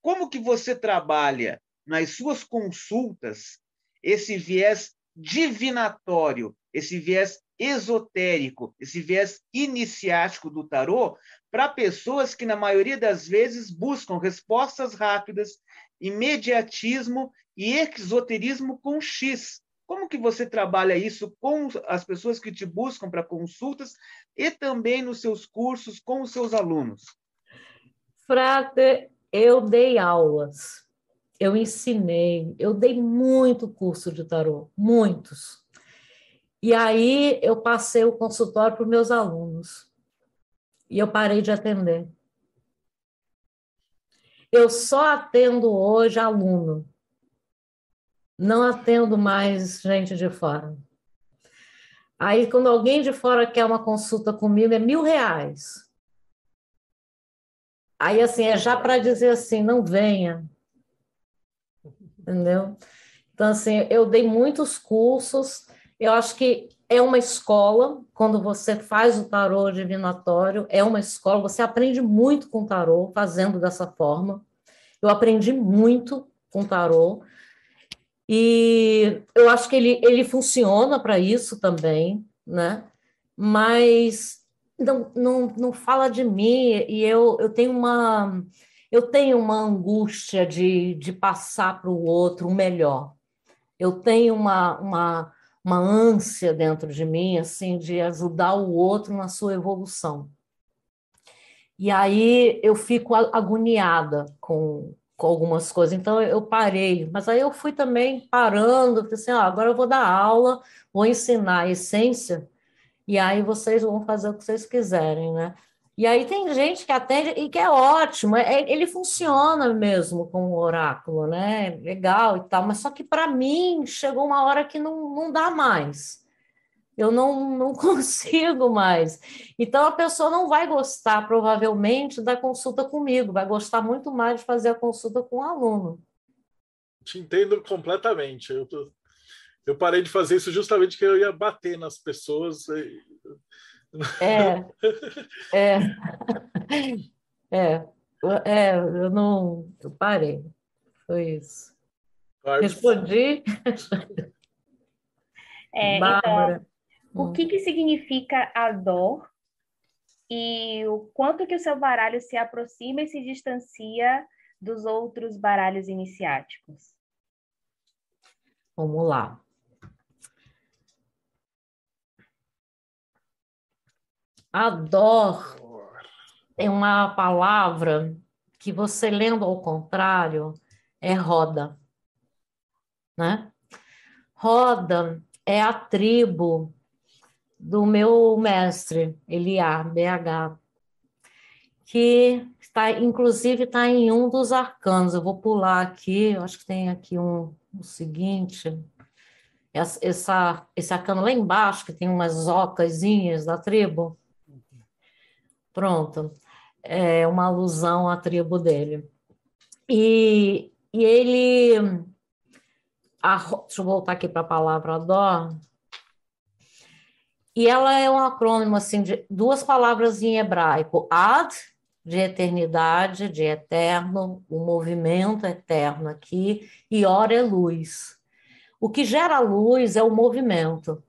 Como que você trabalha nas suas consultas esse viés divinatório, esse viés esotérico, esse viés iniciático do tarô para pessoas que, na maioria das vezes, buscam respostas rápidas, imediatismo e exoterismo com X. Como que você trabalha isso com as pessoas que te buscam para consultas e também nos seus cursos com os seus alunos? Frate, eu dei aulas, eu ensinei, eu dei muito curso de tarô, muitos. E aí eu passei o consultório para os meus alunos. E eu parei de atender. Eu só atendo hoje aluno não atendo mais gente de fora. Aí, quando alguém de fora quer uma consulta comigo, é mil reais. Aí, assim, é já para dizer assim, não venha. Entendeu? Então, assim, eu dei muitos cursos. Eu acho que é uma escola, quando você faz o tarô divinatório, é uma escola, você aprende muito com tarô, fazendo dessa forma. Eu aprendi muito com tarô. E eu acho que ele, ele funciona para isso também, né? Mas não, não, não fala de mim e eu, eu tenho uma eu tenho uma angústia de, de passar para o outro o melhor. Eu tenho uma, uma, uma ânsia dentro de mim, assim, de ajudar o outro na sua evolução. E aí eu fico agoniada com, com algumas coisas. Então eu parei, mas aí eu fui também parando, falei assim, ah, agora eu vou dar aula, vou ensinar a essência, e aí vocês vão fazer o que vocês quiserem, né? E aí tem gente que atende e que é ótimo, é, ele funciona mesmo com o oráculo, né? Legal e tal, mas só que para mim chegou uma hora que não, não dá mais eu não, não consigo mais. Então, a pessoa não vai gostar, provavelmente, da consulta comigo, vai gostar muito mais de fazer a consulta com o aluno. Te entendo completamente. Eu, tô, eu parei de fazer isso justamente que eu ia bater nas pessoas. E... É, é, é, é, eu não, eu parei, foi isso. Respondi. É, Bárbara. Então, o que, que significa a dor e o quanto que o seu baralho se aproxima e se distancia dos outros baralhos iniciáticos? Vamos lá. A dor é uma palavra que você lendo ao contrário é roda, né? Roda é a tribo do meu mestre, Eliá, BH, que está, inclusive está em um dos arcanos. Eu vou pular aqui, acho que tem aqui um, o seguinte, essa, essa, esse arcano lá embaixo, que tem umas ocasinhas da tribo. Pronto. É uma alusão à tribo dele. E, e ele. A, deixa eu voltar aqui para a palavra dó. E ela é um acrônimo assim, de duas palavras em hebraico: ad, de eternidade, de eterno, o movimento eterno aqui, e ora é luz. O que gera luz é o movimento,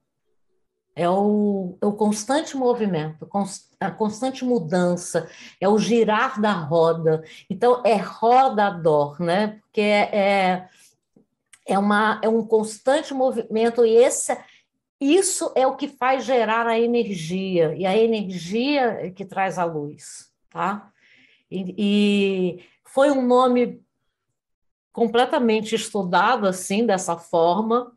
é o, é o constante movimento, a constante mudança, é o girar da roda. Então, é rodador, né? Porque é, é, é, uma, é um constante movimento, e esse, isso é o que faz gerar a energia, e a energia é que traz a luz, tá? E, e foi um nome completamente estudado assim, dessa forma,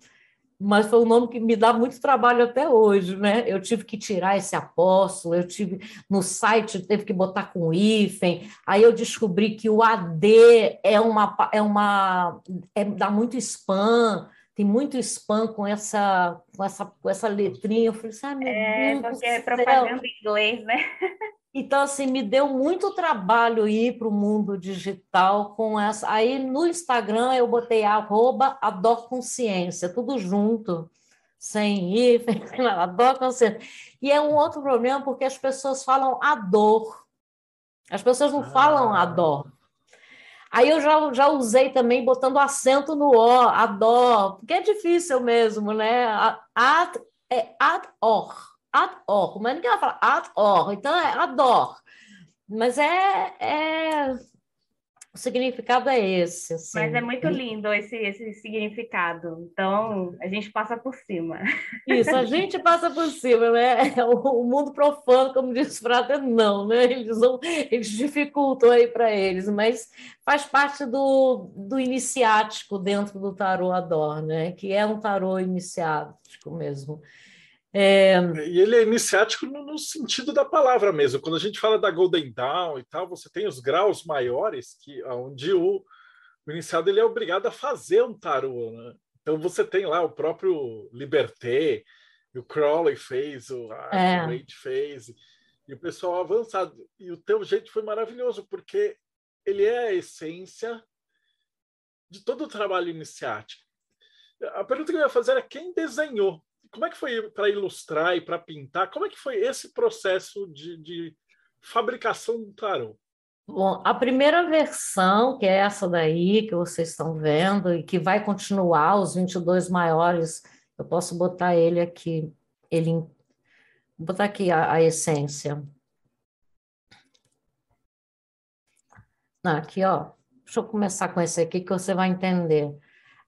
mas foi um nome que me dá muito trabalho até hoje, né? Eu tive que tirar esse apóstolo, eu tive no site teve que botar com hífen, aí eu descobri que o AD é uma é uma é, dá muito spam, tem muito spam com essa com essa com essa letrinha. Eu falei assim, ah, meu é, Deus porque é propaganda em inglês, né? Então, assim, me deu muito trabalho ir para o mundo digital com essa. Aí no Instagram eu botei arroba Ador Consciência, tudo junto, sem ir, Ador Consciência. E é um outro problema porque as pessoas falam ador. As pessoas não ah. falam ador. Aí eu já, já usei também botando acento no O, ador, porque é difícil mesmo, né? Ad, é ador ador, mas ninguém vai falar ador, então é ador. Mas é, é o significado é esse. Assim. Mas é muito lindo esse, esse significado. Então, a gente passa por cima. Isso, a gente passa por cima, né? O, mundo profano, como diz o Frata, não, né? Eles, não, eles dificultam aí para eles, mas faz parte do, do iniciático dentro do tarô Ador, né? Que é um tarô iniciático mesmo. É... E ele é iniciático no, no, sentido da palavra mesmo. Quando a gente fala da Golden Dawn e tal, você tem os graus maiores que onde o, o iniciado ele é obrigado a fazer um tarô, né? Então você tem lá o próprio Liberté, o Crowley fez, o Wade é. fez, e o pessoal avançado. E o teu jeito foi maravilhoso, porque ele é a essência de todo o trabalho iniciático. A pergunta que eu ia fazer é quem desenhou como é que foi para ilustrar e para pintar? Como é que foi esse processo de, de fabricação do tarô? Bom, a primeira versão, que é essa daí que vocês estão vendo e que vai continuar os 22 maiores, eu posso botar ele aqui, ele vou botar aqui a, a essência. Aqui, ó. Deixa eu começar com esse aqui que você vai entender.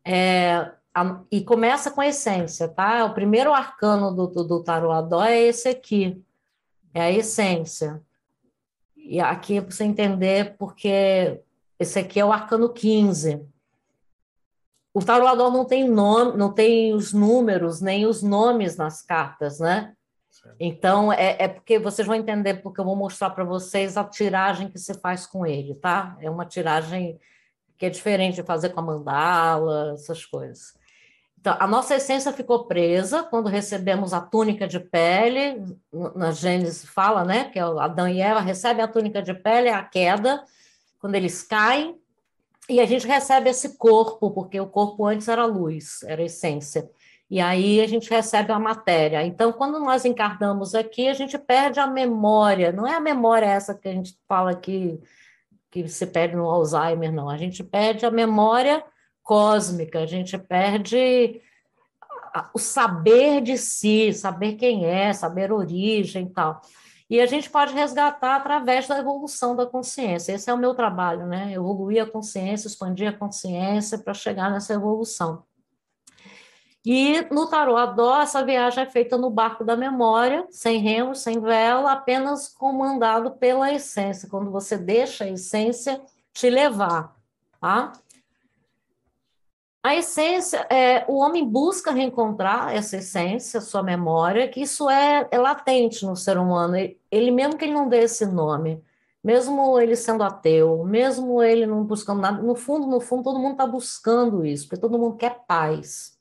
É, e começa com a essência, tá? O primeiro arcano do, do, do tarô Adó é esse aqui, é a essência. E aqui é para você entender, porque esse aqui é o arcano 15. O tarô Adó não tem nome, não tem os números, nem os nomes nas cartas, né? Então, é, é, porque vocês vão entender, porque eu vou mostrar para vocês a tiragem que se faz com ele, tá? É uma tiragem que é diferente de fazer com a mandala, essas coisas. Então, a nossa essência ficou presa quando recebemos a túnica de pele, na Gênesis fala, né, que é Adão e Eva recebem a túnica de pele, a queda, quando eles caem, e a gente recebe esse corpo, porque o corpo antes era luz, era essência. E aí a gente recebe a matéria. Então, quando nós encarnamos aqui, a gente perde a memória. Não é a memória essa que a gente fala aqui, que se perde no Alzheimer, não. A gente perde a memória cósmica, a gente perde o saber de si, saber quem é, saber origem e tal. E a gente pode resgatar através da evolução da consciência. Esse é o meu trabalho, né? Evoluir a consciência, expandir a consciência para chegar nessa evolução. E no Tarot Adó, essa viagem é feita no barco da memória, sem remo, sem vela, apenas comandado pela essência, quando você deixa a essência te levar, tá? A essência, é, o homem busca reencontrar essa essência, sua memória, que isso é, é latente no ser humano. Ele, ele, mesmo que ele não dê esse nome, mesmo ele sendo ateu, mesmo ele não buscando nada, no fundo, no fundo, todo mundo está buscando isso, porque todo mundo quer paz.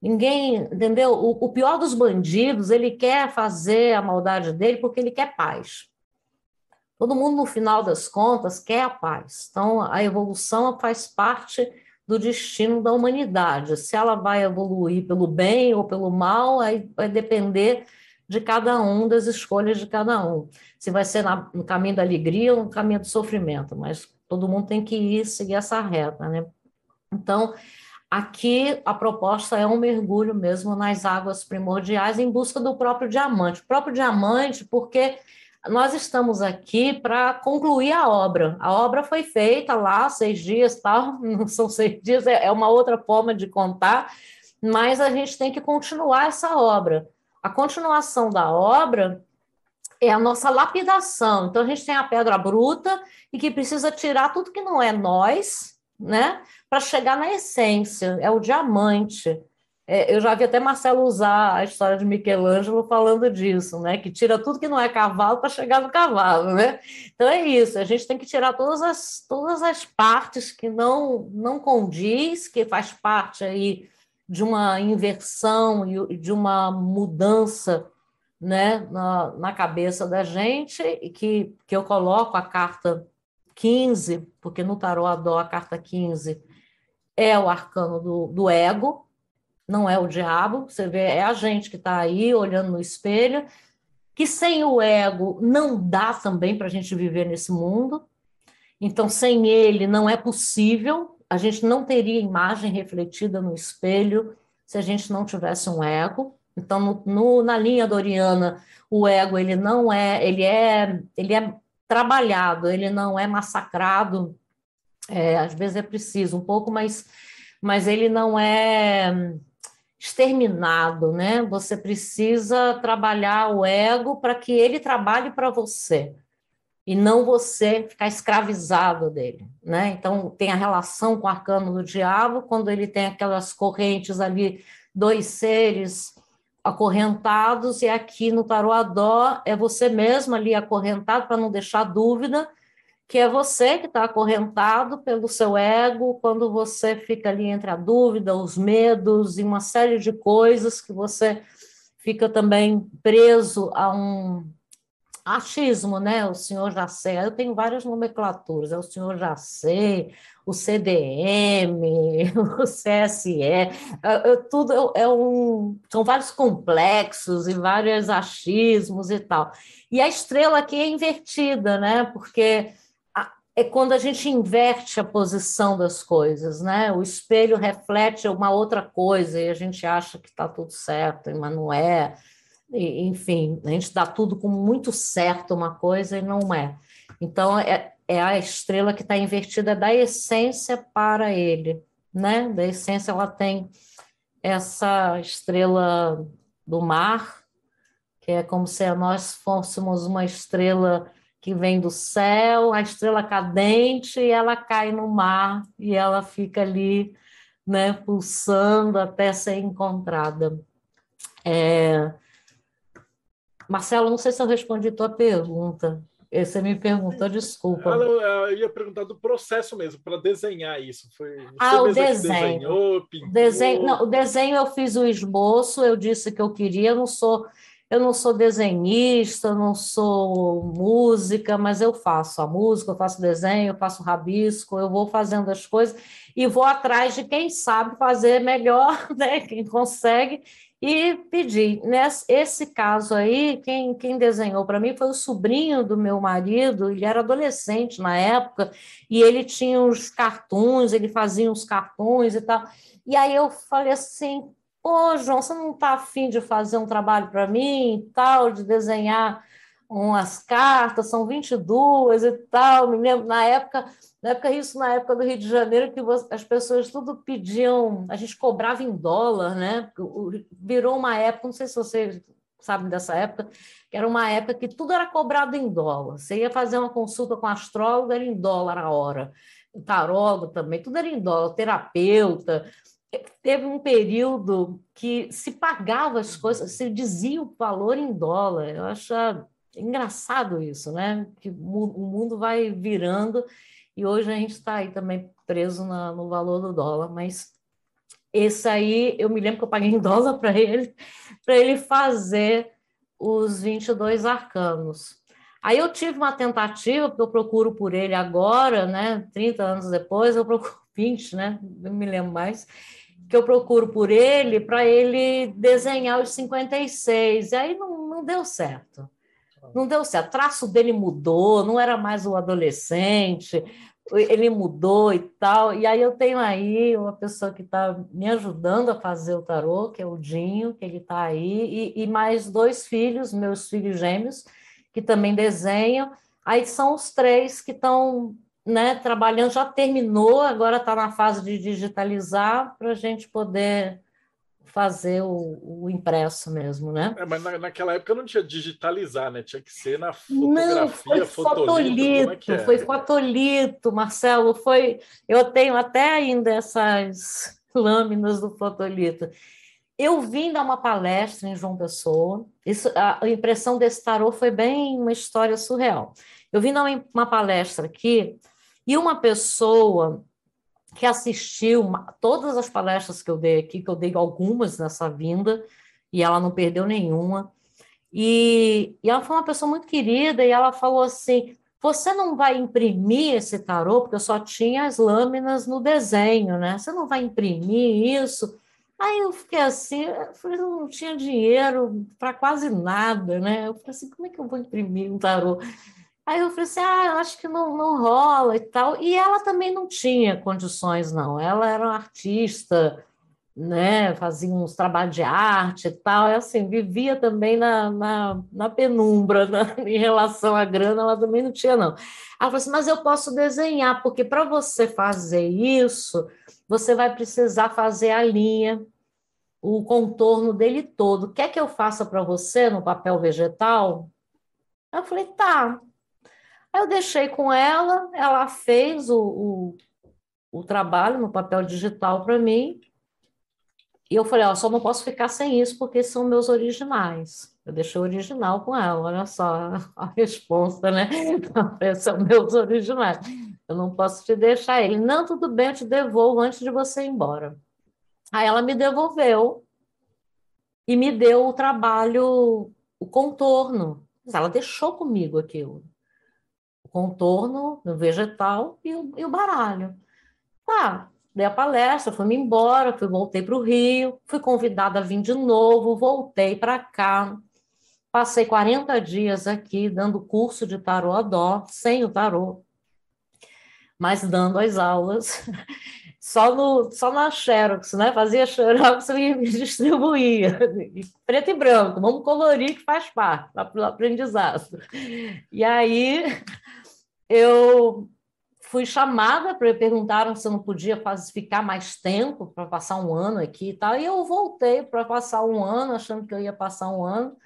Ninguém, entendeu? O, o, pior dos bandidos, ele quer fazer a maldade dele porque ele quer paz. Todo mundo, no final das contas, quer a paz. Então, a evolução faz parte do destino da humanidade. Se ela vai evoluir pelo bem ou pelo mal, aí vai depender de cada um, das escolhas de cada um. Se vai ser na, no caminho da alegria ou no caminho do sofrimento, mas todo mundo tem que ir seguir essa reta, né? Então, aqui a proposta é um mergulho mesmo nas águas primordiais em busca do próprio diamante. O próprio diamante, porque nós estamos aqui para concluir a obra. A obra foi feita lá, seis dias, tal, não são seis dias, é, é uma outra forma de contar, mas a gente tem que continuar essa obra. A continuação da obra é a nossa lapidação. Então, a gente tem a pedra bruta e que precisa tirar tudo que não é nós, né, para chegar na essência, é o diamante. É, eu já vi até Marcelo usar a história de Michelangelo falando disso, né? Que tira tudo que não é cavalo para chegar no cavalo, né? Então é isso, a gente tem que tirar todas as, todas as partes que não, não condiz, que faz parte aí de uma inversão e de uma mudança né, na, na cabeça da gente, e que, que eu coloco a carta 15, porque no tarô Adó a carta 15 é o arcano do, do ego, não é o diabo, você vê, é a gente que está aí olhando no espelho, que sem o ego não dá também para a gente viver nesse mundo. Então, sem ele não é possível, a gente não teria imagem refletida no espelho se a gente não tivesse um ego. Então, no, no, na linha doriana, o ego ele não é, ele é, ele é trabalhado, ele não é massacrado. É, às vezes é preciso um pouco, mas, mas ele não é exterminado, né? Você precisa trabalhar o ego para que ele trabalhe para você e não você ficar escravizado dele, né? Então tem a relação com o arcano do diabo quando ele tem aquelas correntes ali, dois seres acorrentados e aqui no tarô é você mesmo ali acorrentado para não deixar dúvida que é você que está acorrentado pelo seu ego quando você fica ali entre a dúvida, os medos e uma série de coisas que você fica também preso a um achismo, né? O senhor já sei, eu tenho várias nomenclaturas, é o senhor já sei, o CDM, o CSE, é, é, tudo é um, são vários complexos e vários achismos e tal. E a estrela aqui é invertida, né? Porque é quando a gente inverte a posição das coisas, né? O espelho reflete uma outra coisa e a gente acha que está tudo certo, mas não é. E, enfim, a gente dá tudo como muito certo uma coisa e não é. Então, é, é a estrela que está invertida da essência para ele, né? Da essência, ela tem essa estrela do mar, que é como se nós fôssemos uma estrela que vem do céu, a estrela cadente, e ela cai no mar e ela fica ali, né, pulsando até ser encontrada. É... Marcelo, não sei se eu respondi tua pergunta. Você me perguntou, desculpa. eu ia perguntar do processo mesmo, para desenhar isso. Foi ah, o desenho. Desenhou, pintou. Desenho, não, o desenho eu fiz o esboço, eu disse que eu queria, eu não sou eu não sou desenhista, não sou música, mas eu faço a música, eu faço desenho, eu faço rabisco, eu vou fazendo as coisas e vou atrás de quem sabe fazer melhor, né? quem consegue, e pedir. Nesse esse caso aí, quem, quem desenhou para mim foi o sobrinho do meu marido, ele era adolescente na época, e ele tinha uns cartões, ele fazia uns cartões e tal. E aí eu falei assim, Ô, João, você não está afim de fazer um trabalho para mim, tal, de desenhar umas cartas, são 22 e tal. Me lembro, na época, na época, isso na época do Rio de Janeiro, que as pessoas tudo pediam, a gente cobrava em dólar, né? Virou uma época, não sei se vocês sabem dessa época, que era uma época que tudo era cobrado em dólar. Você ia fazer uma consulta com astrólogo, era em dólar a hora. O tarólogo também, tudo era em dólar, terapeuta, teve um período que se pagava as coisas, se dizia o valor em dólar. Eu acho engraçado isso, né? Que o mundo vai virando e hoje a gente está aí também preso na, no valor do dólar, mas esse aí, eu me lembro que eu paguei em dólar para ele, para ele fazer os 22 arcanos. Aí eu tive uma tentativa, porque eu procuro por ele agora, né? 30 anos depois, eu procuro 20, né? Não me lembro mais, que eu procuro por ele para ele desenhar os 56. E aí não, não deu certo. Não deu certo. O traço dele mudou, não era mais o adolescente, ele mudou e tal. E aí eu tenho aí uma pessoa que está me ajudando a fazer o tarô, que é o Dinho, que ele está aí, e, e, mais dois filhos, meus filhos gêmeos, que também desenham. Aí são os três que estão né, trabalhando, já terminou, agora está na fase de digitalizar para a gente poder fazer o, o, impresso mesmo, né? É, mas na, naquela época não tinha digitalizar, né? Tinha que ser na fotografia, não, foi fotolito, fotolito é? foi fotolito, Marcelo, foi. Eu tenho até ainda essas lâminas do fotolito. Eu vim dar uma palestra em João Pessoa. Isso, a, a impressão desse tarô foi bem uma história surreal. Eu vim dar uma, uma palestra aqui e uma pessoa que assistiu todas as palestras que eu dei aqui, que eu dei algumas nessa vinda, e ela não perdeu nenhuma. E, e ela foi uma pessoa muito querida, e ela falou assim: Você não vai imprimir esse tarô, porque eu só tinha as lâminas no desenho, né? Você não vai imprimir isso? Aí eu fiquei assim, eu não tinha dinheiro para quase nada, né? Eu falei assim, como é que eu vou imprimir um tarô? Aí eu falei assim, ah, acho que não, não rola e tal. E ela também não tinha condições, não. Ela era uma artista, né? Fazia uns trabalhos de arte e tal. E assim, vivia também na, na, na penumbra né? em relação à grana, ela também não tinha, não. Ela falou assim, mas eu posso desenhar, porque para você fazer isso, você vai precisar fazer a linha, o contorno dele todo. Quer que eu faça para você no papel vegetal? Eu falei, tá. Aí eu deixei com ela, ela fez o, o, o trabalho no papel digital para mim. E eu falei, ó, só não posso ficar sem isso porque são meus originais. Eu deixei o original com ela, olha só a resposta, né? são meus originais. Eu não posso te deixar ele. Não, tudo bem, eu te devolvo antes de você ir embora. Aí ela me devolveu e me deu o trabalho, o contorno. Ela deixou comigo aquilo contorno no vegetal e o, e o baralho. Tá, dei a palestra, fui-me embora, fui, voltei para o Rio, fui convidada a vir de novo, voltei para cá, passei 40 dias aqui dando curso de tarô a dó, sem o tarô, mas dando as aulas, só, no, só na Xerox, né? Fazia Xerox e distribuía, preto e branco, vamos colorir que faz parte do aprendizado. E aí eu fui chamada para perguntaram se eu não podia ficar mais tempo para passar um ano aqui e tal. E eu voltei para passar um ano, achando que eu ia passar um ano.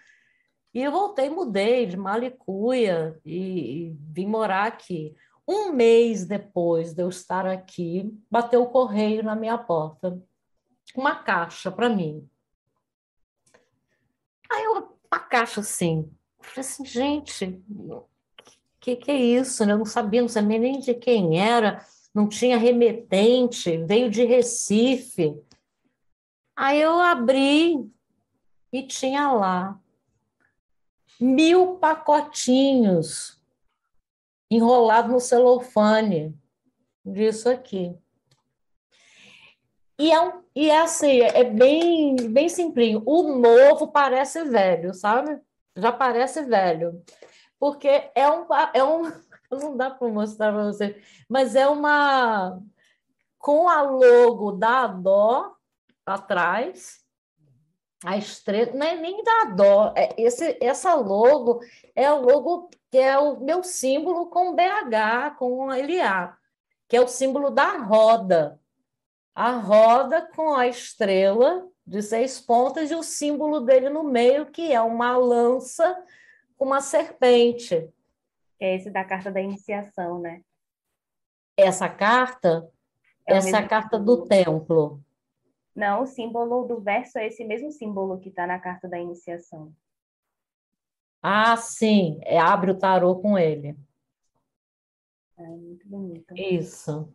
E eu voltei, mudei de Malicuia e, e vim morar aqui. Um mês depois de eu estar aqui, bateu o correio na minha porta, uma caixa para mim. Aí eu, uma caixa assim, falei assim, gente, que, que é isso? Né? Eu não sabia, não sabia nem de quem era, não tinha remetente, veio de Recife. Aí eu abri e tinha lá mil pacotinhos enrolados no celofane disso aqui. E é, um, e é assim, é bem, bem simplinho. O novo parece velho, sabe? Já parece velho porque é um, é um não dá para mostrar para você, mas é uma com a logo da Dó atrás, a estrela, não é nem da Dó, é esse, essa logo é o logo que é o meu símbolo com BH, com LA, que é o símbolo da roda. A roda com a estrela de seis pontas e o símbolo dele no meio, que é uma lança uma serpente. É esse da carta da iniciação, né? Essa carta, é essa carta do templo. Não, o símbolo do verso é esse mesmo símbolo que está na carta da iniciação. Ah, sim, é, abre o tarô com ele. É muito bonito. Isso.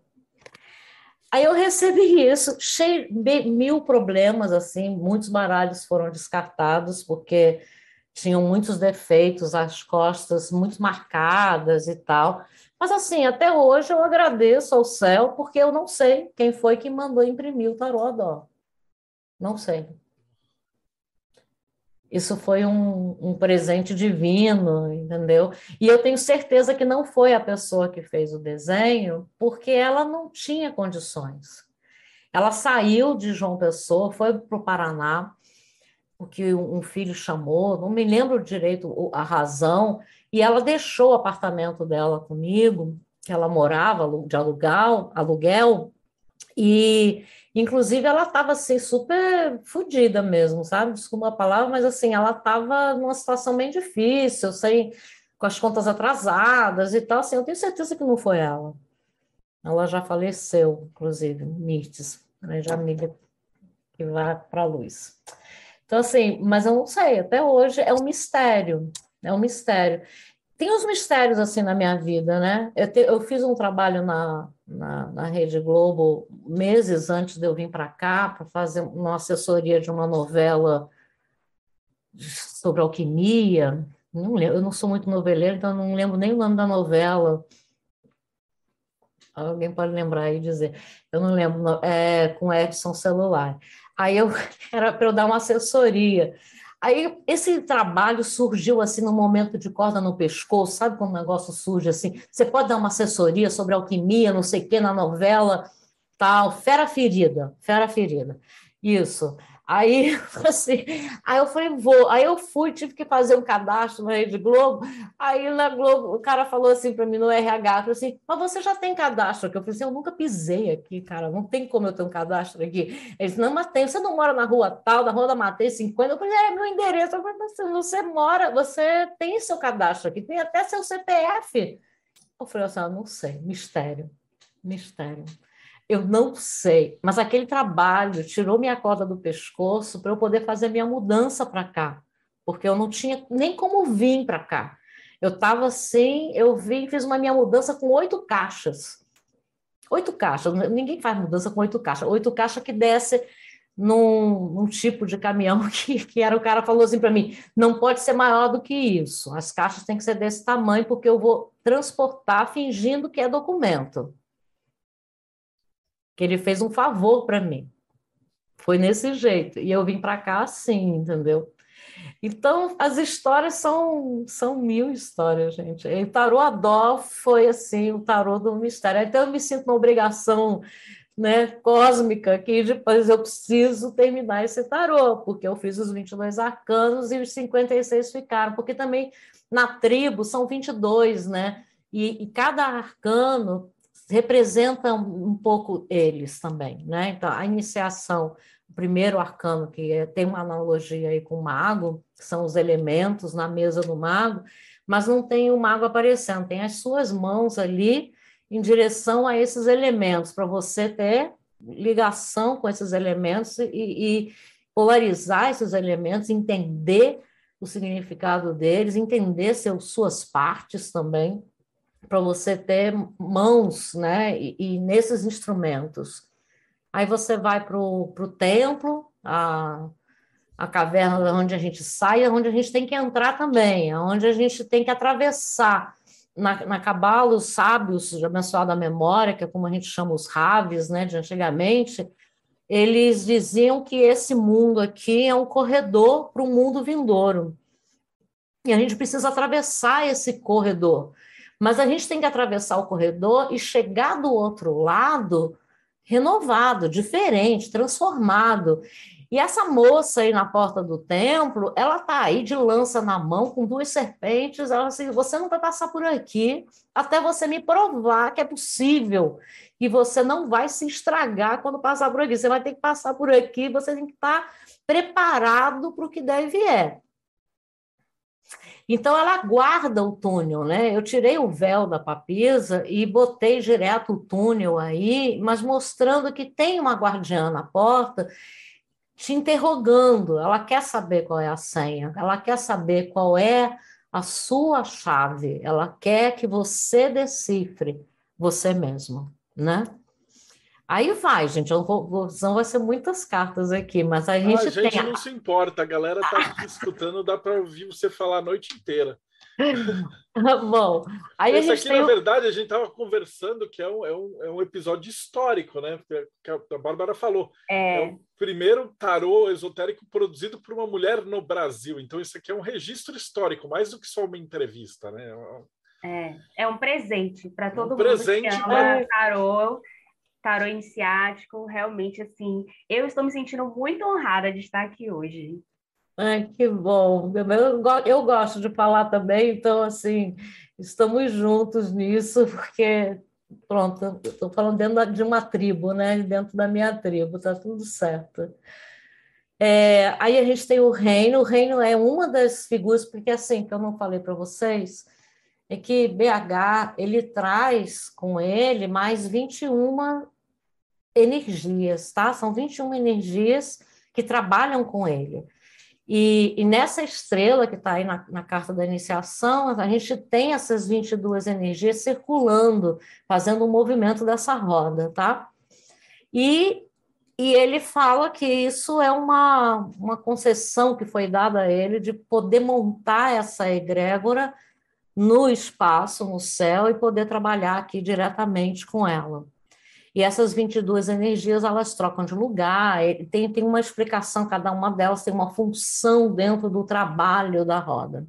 Aí eu recebi isso, cheio, mil problemas, assim, muitos baralhos foram descartados, porque tinham muitos defeitos, as costas muito marcadas e tal. Mas, assim, até hoje eu agradeço ao céu, porque eu não sei quem foi que mandou imprimir o tarô Adó. Não sei. Isso foi um, um, presente divino, entendeu? E eu tenho certeza que não foi a pessoa que fez o desenho, porque ela não tinha condições. Ela saiu de João Pessoa, foi para o Paraná, porque um filho chamou, não me lembro direito a razão, e ela deixou o apartamento dela comigo, que ela morava de aluguel, aluguel e Inclusive, ela estava assim, super fodida mesmo, sabe? Desculpa a palavra, mas assim, ela estava numa situação bem difícil, sem, com as contas atrasadas e tal. Assim, eu tenho certeza que não foi ela. Ela já faleceu, inclusive, Mirtes, né? já amiga que vai para a luz. Então, assim, mas eu não sei, até hoje é um mistério, é um mistério tem uns mistérios assim na minha vida, né? Eu, te, eu fiz um trabalho na, na, na, Rede Globo meses antes de eu vir para cá para fazer uma assessoria de uma novela sobre alquimia. Não lembro, eu não sou muito noveleiro, então não lembro nem o nome da novela. Alguém pode lembrar e dizer. Eu não lembro, é, com Edson Celular. Aí eu era para eu dar uma assessoria. Aí esse trabalho surgiu assim no momento de corda no pescoço, sabe quando o negócio surge assim? Você pode dar uma assessoria sobre alquimia, não sei o que, na novela, tal, fera ferida, fera ferida. Isso. Aí, assim, aí eu falei, vou. Aí eu fui, tive que fazer um cadastro na Rede Globo. Aí na Globo, o cara falou assim para mim no RH, falou assim, mas você já tem cadastro aqui? Eu falei assim, eu nunca pisei aqui, cara, não tem como eu ter um cadastro aqui. Ele disse, não, mas tem, você não mora na rua tal, na rua da Matei 50? Eu falei, é meu endereço. Eu falei, você, você mora, você tem seu cadastro aqui, tem até seu CPF. Eu falei assim, não sei, mistério, mistério. Eu não sei, mas aquele trabalho tirou minha corda do pescoço para eu poder fazer minha mudança para cá, porque eu não tinha nem como vir para cá. Eu estava assim, eu vim, fiz uma minha mudança com oito caixas. Oito caixas, ninguém faz mudança com oito caixas. Oito caixas que desce num, num, tipo de caminhão que, que era o cara falou assim para mim: não pode ser maior do que isso. As caixas têm que ser desse tamanho, porque eu vou transportar fingindo que é documento que ele fez um favor para mim. Foi nesse jeito. E eu vim para cá assim, entendeu? Então, as histórias são, são mil histórias, gente. E o tarô Adó foi, assim, o tarô do mistério. Então, eu me sinto uma obrigação né, cósmica que depois eu preciso terminar esse tarô, porque eu fiz os 22 arcanos e os 56 ficaram, porque também na tribo são 22, né? E, e cada arcano representa um pouco eles também, né? Então, a iniciação, o primeiro arcano, que é, tem uma analogia aí com o mago, que são os elementos na mesa do mago, mas não tem o mago aparecendo, tem as suas mãos ali em direção a esses elementos, para você ter ligação com esses elementos e, e polarizar esses elementos, entender o significado deles, entender seus, suas partes também, para você ter mãos, né? E, e, nesses instrumentos. Aí você vai para o templo, a, a caverna onde a gente sai, onde a gente tem que entrar também, onde a gente tem que atravessar. Na, na Cabala, os sábios de abençoada memória, que é como a gente chama os raves, né, de antigamente, eles diziam que esse mundo aqui é um corredor para o mundo vindouro. E a gente precisa atravessar esse corredor. Mas a gente tem que atravessar o corredor e chegar do outro lado renovado, diferente, transformado. E essa moça aí na porta do templo, ela tá aí de lança na mão com duas serpentes. Ela assim, você não vai passar por aqui até você me provar que é possível e você não vai se estragar quando passar por aqui. Você vai ter que passar por aqui. Você tem que estar preparado para o que deve é. Então ela guarda o túnel, né? Eu tirei o véu da papisa e botei direto o túnel aí, mas mostrando que tem uma guardiã na porta te interrogando. Ela quer saber qual é a senha, ela quer saber qual é a sua chave, ela quer que você decifre você mesmo, né? Aí vai, gente, eu vou, senão vai ser muitas cartas aqui, mas a gente, ah, a gente tem... não se importa, a galera está aqui escutando, dá para ouvir você falar a noite inteira. Bom, aí Esse a gente aqui, tem... na verdade, a gente estava conversando que é um, é, um, é um episódio histórico, né? Que a Bárbara falou. É. é o primeiro tarô esotérico produzido por uma mulher no Brasil. Então, isso aqui é um registro histórico, mais do que só uma entrevista, né? É, é um presente para todo um mundo presente que ama tarô, tarô iniciático. Realmente, assim, eu estou me sentindo muito honrada de estar aqui hoje. Ai, que bom. Eu, eu gosto de falar também, então, assim, estamos juntos nisso, porque, pronto, estou falando dentro de uma tribo, né? Dentro da minha tribo, está tudo certo. É, aí a gente tem o reino, o reino é uma das figuras, porque assim, que eu não falei para vocês, é que BH, ele traz com ele mais 21 energias, tá? São 21 energias que trabalham com ele. E, e nessa estrela que está aí na, na, carta da iniciação, a gente tem essas 22 energias circulando, fazendo o um movimento dessa roda, tá? E, e ele fala que isso é uma, uma concessão que foi dada a ele de poder montar essa egrégora no espaço, no céu, e poder trabalhar aqui diretamente com ela. E essas 22 energias, elas trocam de lugar, tem, tem uma explicação, cada uma delas tem uma função dentro do trabalho da roda.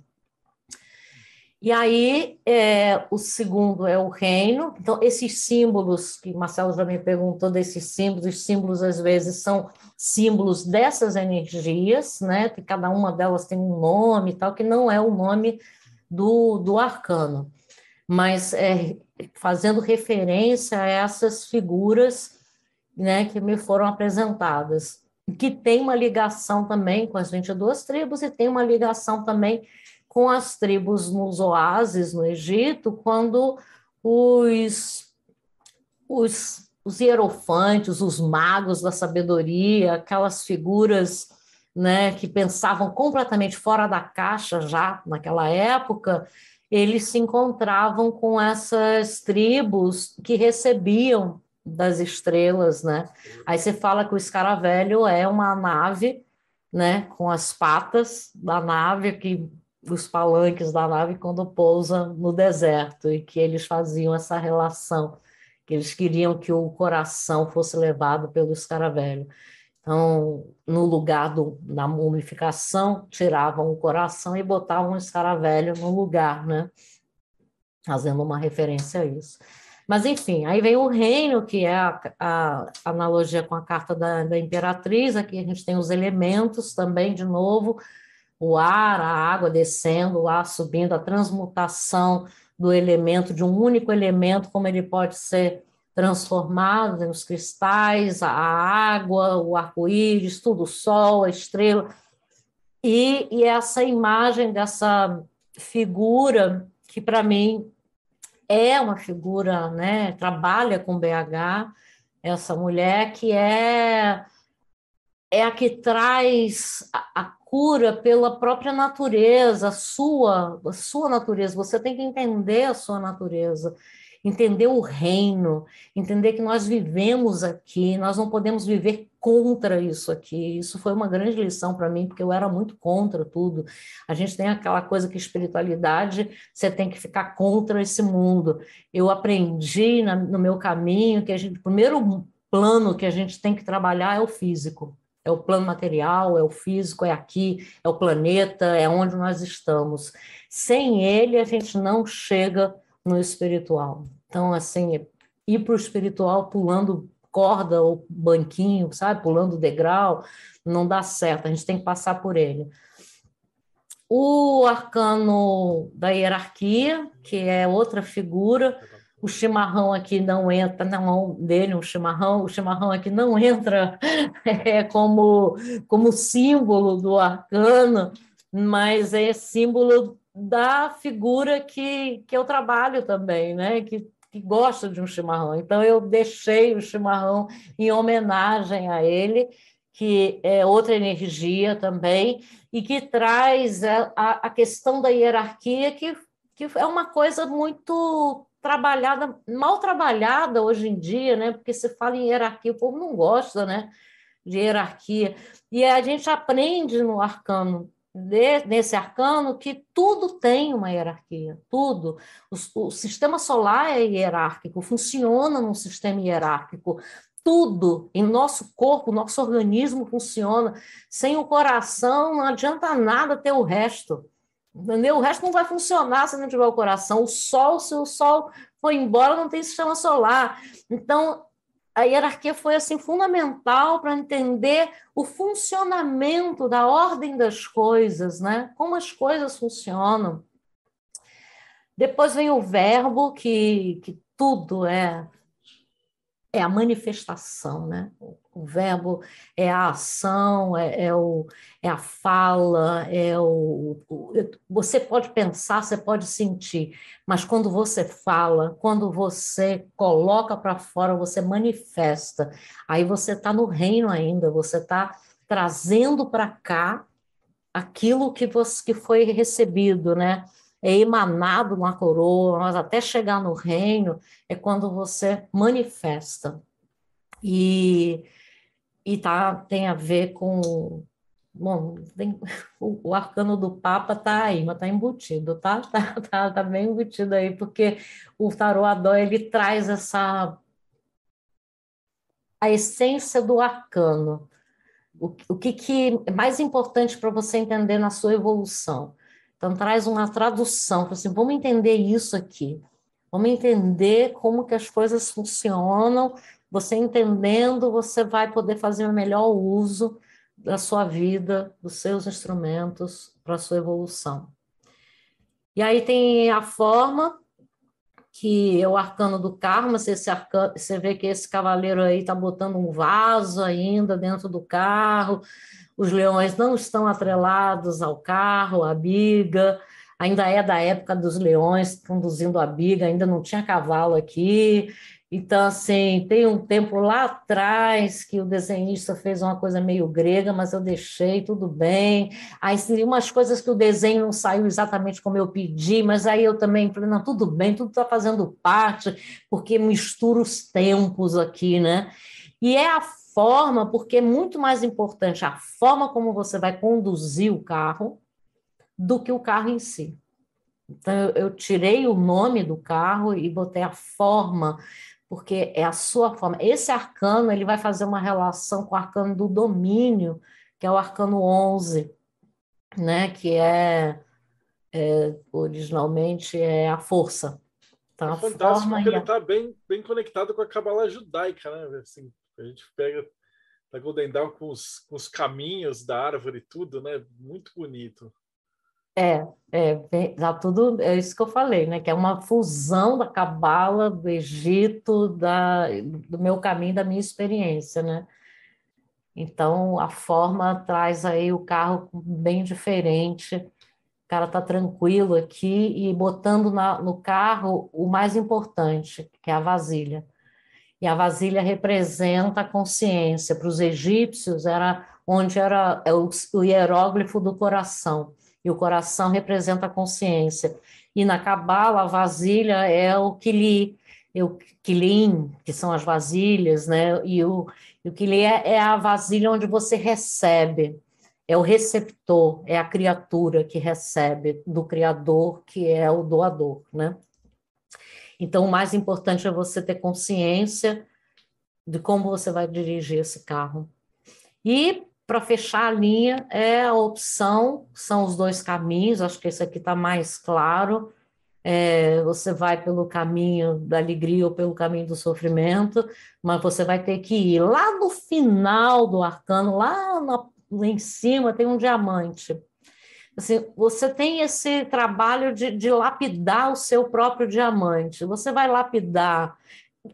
E aí, é, o segundo é o reino. Então, esses símbolos, que Marcelo já me perguntou desses símbolos, os símbolos às vezes são símbolos dessas energias, né? Que cada uma delas tem um nome e tal, que não é o nome do, do arcano mas é, fazendo referência a essas figuras né, que me foram apresentadas, que tem uma ligação também com as 22 tribos e tem uma ligação também com as tribos nos oásis no Egito, quando os, os, os hierofantes, os magos da sabedoria, aquelas figuras né, que pensavam completamente fora da caixa já naquela época, eles se encontravam com essas tribos que recebiam das estrelas, né? Aí você fala que o escaravelho é uma nave, né, com as patas da nave que os palanques da nave quando pousa no deserto e que eles faziam essa relação, que eles queriam que o coração fosse levado pelo escaravelho. Então, no lugar do, da mumificação, tiravam o coração e botavam o escaravelho no lugar, né? Fazendo uma referência a isso. Mas, enfim, aí vem o reino, que é a, a analogia com a carta da, da imperatriz. Aqui a gente tem os elementos também, de novo, o ar, a água descendo, o ar subindo, a transmutação do elemento, de um único elemento, como ele pode ser transformados nos cristais, a água, o arco-íris, tudo, o sol, a estrela. E, e essa imagem dessa figura, que para mim é uma figura, né, trabalha com BH, essa mulher que é é a que traz a, a, cura pela própria natureza, a sua, a sua natureza. Você tem que entender a sua natureza entender o reino, entender que nós vivemos aqui, nós não podemos viver contra isso aqui. Isso foi uma grande lição para mim, porque eu era muito contra tudo. A gente tem aquela coisa que espiritualidade, você tem que ficar contra esse mundo. Eu aprendi na, no meu caminho que a gente, o primeiro plano que a gente tem que trabalhar é o físico. É o plano material, é o físico, é aqui, é o planeta, é onde nós estamos. Sem ele, a gente não chega no espiritual. Então, assim, ir para o espiritual pulando corda ou banquinho, sabe? Pulando degrau, não dá certo, a gente tem que passar por ele. O arcano da hierarquia, que é outra figura, o chimarrão aqui não entra na mão dele, um chimarrão, o chimarrão aqui não entra é, como, como símbolo do arcano, mas é símbolo da figura que, que eu trabalho também, né? Que que gosta de um chimarrão. Então, eu deixei o chimarrão em homenagem a ele, que é outra energia também, e que traz a, a, questão da hierarquia, que, que é uma coisa muito trabalhada, mal trabalhada hoje em dia, né? Porque você fala em hierarquia, o povo não gosta, né? De hierarquia. E a gente aprende no arcano, de, nesse arcano, que tudo tem uma hierarquia, tudo. O, o sistema solar é hierárquico, funciona num sistema hierárquico tudo em nosso corpo, nosso organismo funciona. Sem o coração, não adianta nada ter o resto. Entendeu? O resto não vai funcionar se não tiver o coração. O sol, se o sol for embora, não tem sistema solar. Então, a hierarquia foi assim fundamental para entender o funcionamento da ordem das coisas, né? Como as coisas funcionam. Depois vem o verbo, que, que tudo é é a manifestação, né? Verbo é a ação, é, é, o, é a fala, é o, o, Você pode pensar, você pode sentir, mas quando você fala, quando você coloca para fora, você manifesta. Aí você está no reino ainda, você está trazendo para cá aquilo que, você, que foi recebido, né? é emanado na coroa, mas até chegar no reino é quando você manifesta. E, e tá, tem a ver com. Bom, tem, o, o, arcano do Papa tá aí, mas tá embutido, tá? Tá, tá, tá bem embutido aí, porque o tarô Adó, ele traz essa. a essência do arcano. O, o que, que é mais importante para você entender na sua evolução? Então traz uma tradução, assim, vamos entender isso aqui. Vamos entender como que as coisas funcionam. Você entendendo, você vai poder fazer o melhor uso da sua vida, dos seus instrumentos para a sua evolução. E aí tem a forma, que é o arcano do karma, você, arcano, você vê que esse cavaleiro aí está botando um vaso ainda dentro do carro, os leões não estão atrelados ao carro, à biga, ainda é da época dos leões conduzindo a biga, ainda não tinha cavalo aqui. Então, assim, tem um tempo lá atrás que o desenhista fez uma coisa meio grega, mas eu deixei, tudo bem. Aí, tem umas coisas que o desenho não saiu exatamente como eu pedi, mas aí eu também falei, não, tudo bem, tudo está fazendo parte, porque mistura os tempos aqui, né? E é a forma, porque é muito mais importante a forma como você vai conduzir o carro do que o carro em si. Então, eu tirei o nome do carro e botei a forma, porque é a sua forma. Esse arcano ele vai fazer uma relação com o arcano do domínio, que é o arcano 11, né? que é, é originalmente é a força. Então, é fantástico porque ele está a... bem, bem conectado com a cabala judaica, né? Assim, a gente pega da Golden Dawn com os, com os caminhos da árvore e tudo, né? Muito bonito. É, é, tá tudo, é isso que eu falei, né? Que é uma fusão da cabala, do Egito, da, do meu caminho, da minha experiência, né? Então, a forma traz aí o carro bem diferente. O cara tá tranquilo aqui e botando na, no carro o mais importante, que é a vasilha. E a vasilha representa a consciência. Para os egípcios, era onde era é o, o hieróglifo do coração. E o coração representa a consciência. E na Cabala, a vasilha é o kili, é o kilim, que são as vasilhas, né? E o, e o kili é, é a vasilha onde você recebe, é o receptor, é a criatura que recebe do Criador, que é o doador, né? Então, o mais importante é você ter consciência de como você vai dirigir esse carro. E, para fechar a linha, é a opção, são os dois caminhos, acho que esse aqui está mais claro. É, você vai pelo caminho da alegria ou pelo caminho do sofrimento, mas você vai ter que ir lá no final do arcano, lá, na, lá em cima, tem um diamante. Assim, você tem esse trabalho de, de lapidar o seu próprio diamante. Você vai lapidar.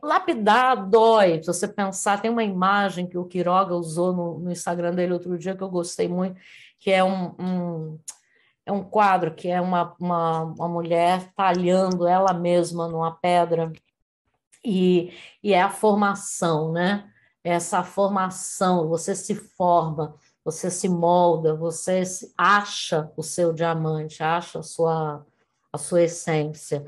Lapidar dói. Se você pensar, tem uma imagem que o Quiroga usou no, no Instagram dele outro dia que eu gostei muito, que é um, um é um quadro que é uma, uma, uma mulher talhando ela mesma numa pedra e, e é a formação, né? Essa formação, você se forma você se molda, você acha o seu diamante, acha a sua, a sua essência.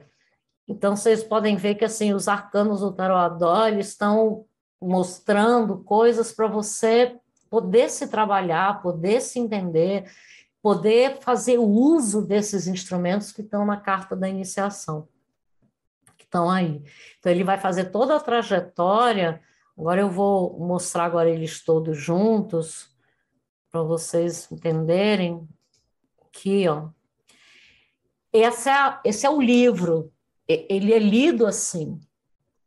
Então, vocês podem ver que assim os arcanos do Tarot Adó, estão mostrando coisas para você poder se trabalhar, poder se entender, poder fazer uso desses instrumentos que estão na carta da iniciação, que estão aí. Então, ele vai fazer toda a trajetória. Agora eu vou mostrar agora eles todos juntos, para vocês entenderem. Aqui, ó. Esse é, esse é o livro ele é lido assim,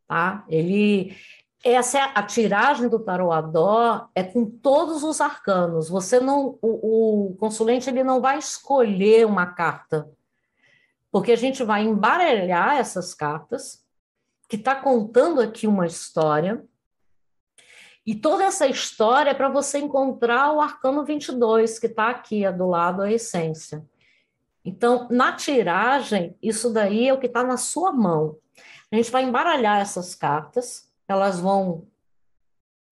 tá? Ele essa é a tiragem do tarô Adó é com todos os arcanos. Você não o, o consulente ele não vai escolher uma carta, porque a gente vai embaralhar essas cartas que está contando aqui uma história. E toda essa história é para você encontrar o arcano 22, que está aqui do lado a essência. Então, na tiragem, isso daí é o que está na sua mão. A gente vai embaralhar essas cartas, elas vão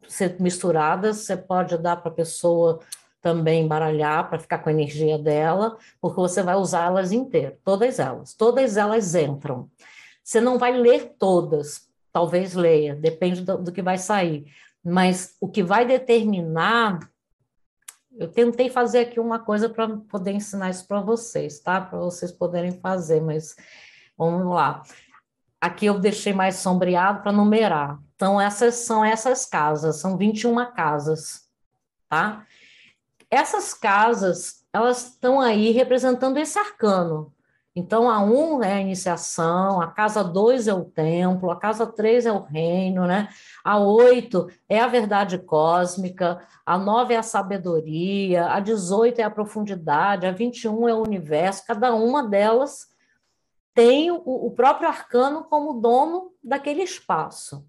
ser misturadas, você pode dar para a pessoa também embaralhar para ficar com a energia dela, porque você vai usar elas inteiras, todas elas, todas elas entram. Você não vai ler todas, talvez leia, depende do, do que vai sair, mas o que vai determinar eu tentei fazer aqui uma coisa para poder ensinar isso para vocês, tá? Para vocês poderem fazer, mas vamos lá. Aqui eu deixei mais sombreado para numerar. Então, essas são essas casas, são 21 casas, tá? Essas casas, elas estão aí representando esse arcano. Então, a 1 é a iniciação, a casa 2 é o templo, a casa 3 é o reino, né? A 8 é a verdade cósmica, a 9 é a sabedoria, a 18 é a profundidade, a 21 é o universo. Cada uma delas tem o, o próprio arcano como dono daquele espaço.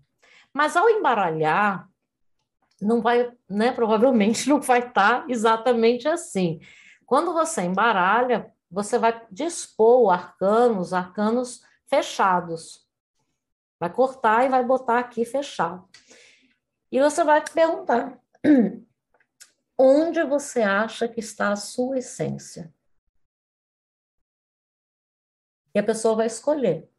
Mas ao embaralhar, não vai, né, provavelmente não vai estar exatamente assim. Quando você embaralha, você vai dispor o arcano, os arcanos fechados. Vai cortar e vai botar aqui fechado. E você vai perguntar: onde você acha que está a sua essência? E a pessoa vai escolher.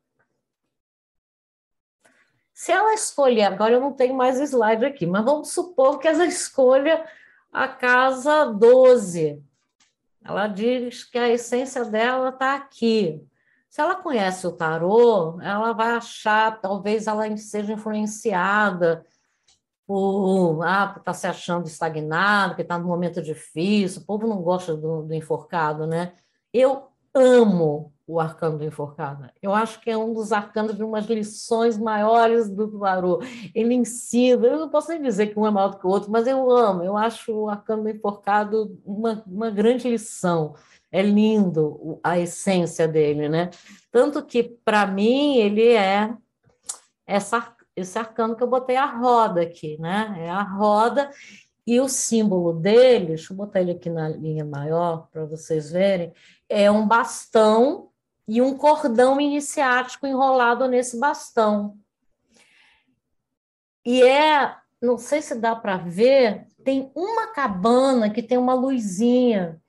Se ela escolher, agora eu não tenho mais slide aqui, mas vamos supor que ela escolha a casa 12. Ela diz que a essência dela está aqui. Se ela conhece o tarô, ela vai achar, talvez ela seja influenciada por ah, estar tá se achando estagnado, que está num momento difícil. O povo não gosta do, do enforcado, né? Eu amo o arcano do enforcado. Eu acho que é um dos arcanos de umas lições maiores do tarô. Ele ensina, eu não posso nem dizer que um é maior do que o outro, mas eu amo, eu acho o arcano do enforcado uma, uma grande lição. É lindo a essência dele, né? Tanto que, para mim, ele é essa, esse arcano que eu botei a roda aqui, né? É a roda e o símbolo dele, deixa eu botar ele aqui na linha maior para vocês verem, é um bastão e um cordão iniciático enrolado nesse bastão. E é, não sei se dá para ver, tem uma cabana que tem uma luzinha.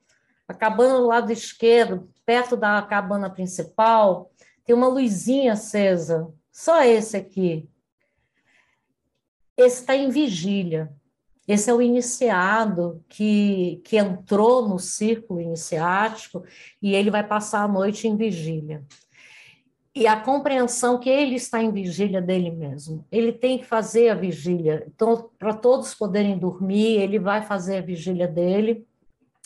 A cabana do lado esquerdo, perto da cabana principal, tem uma luzinha acesa. Só esse aqui. Esse está em vigília. Esse é o iniciado que, que entrou no círculo iniciático e ele vai passar a noite em vigília. E a compreensão que ele está em vigília dele mesmo. Ele tem que fazer a vigília. Então, para todos poderem dormir, ele vai fazer a vigília dele.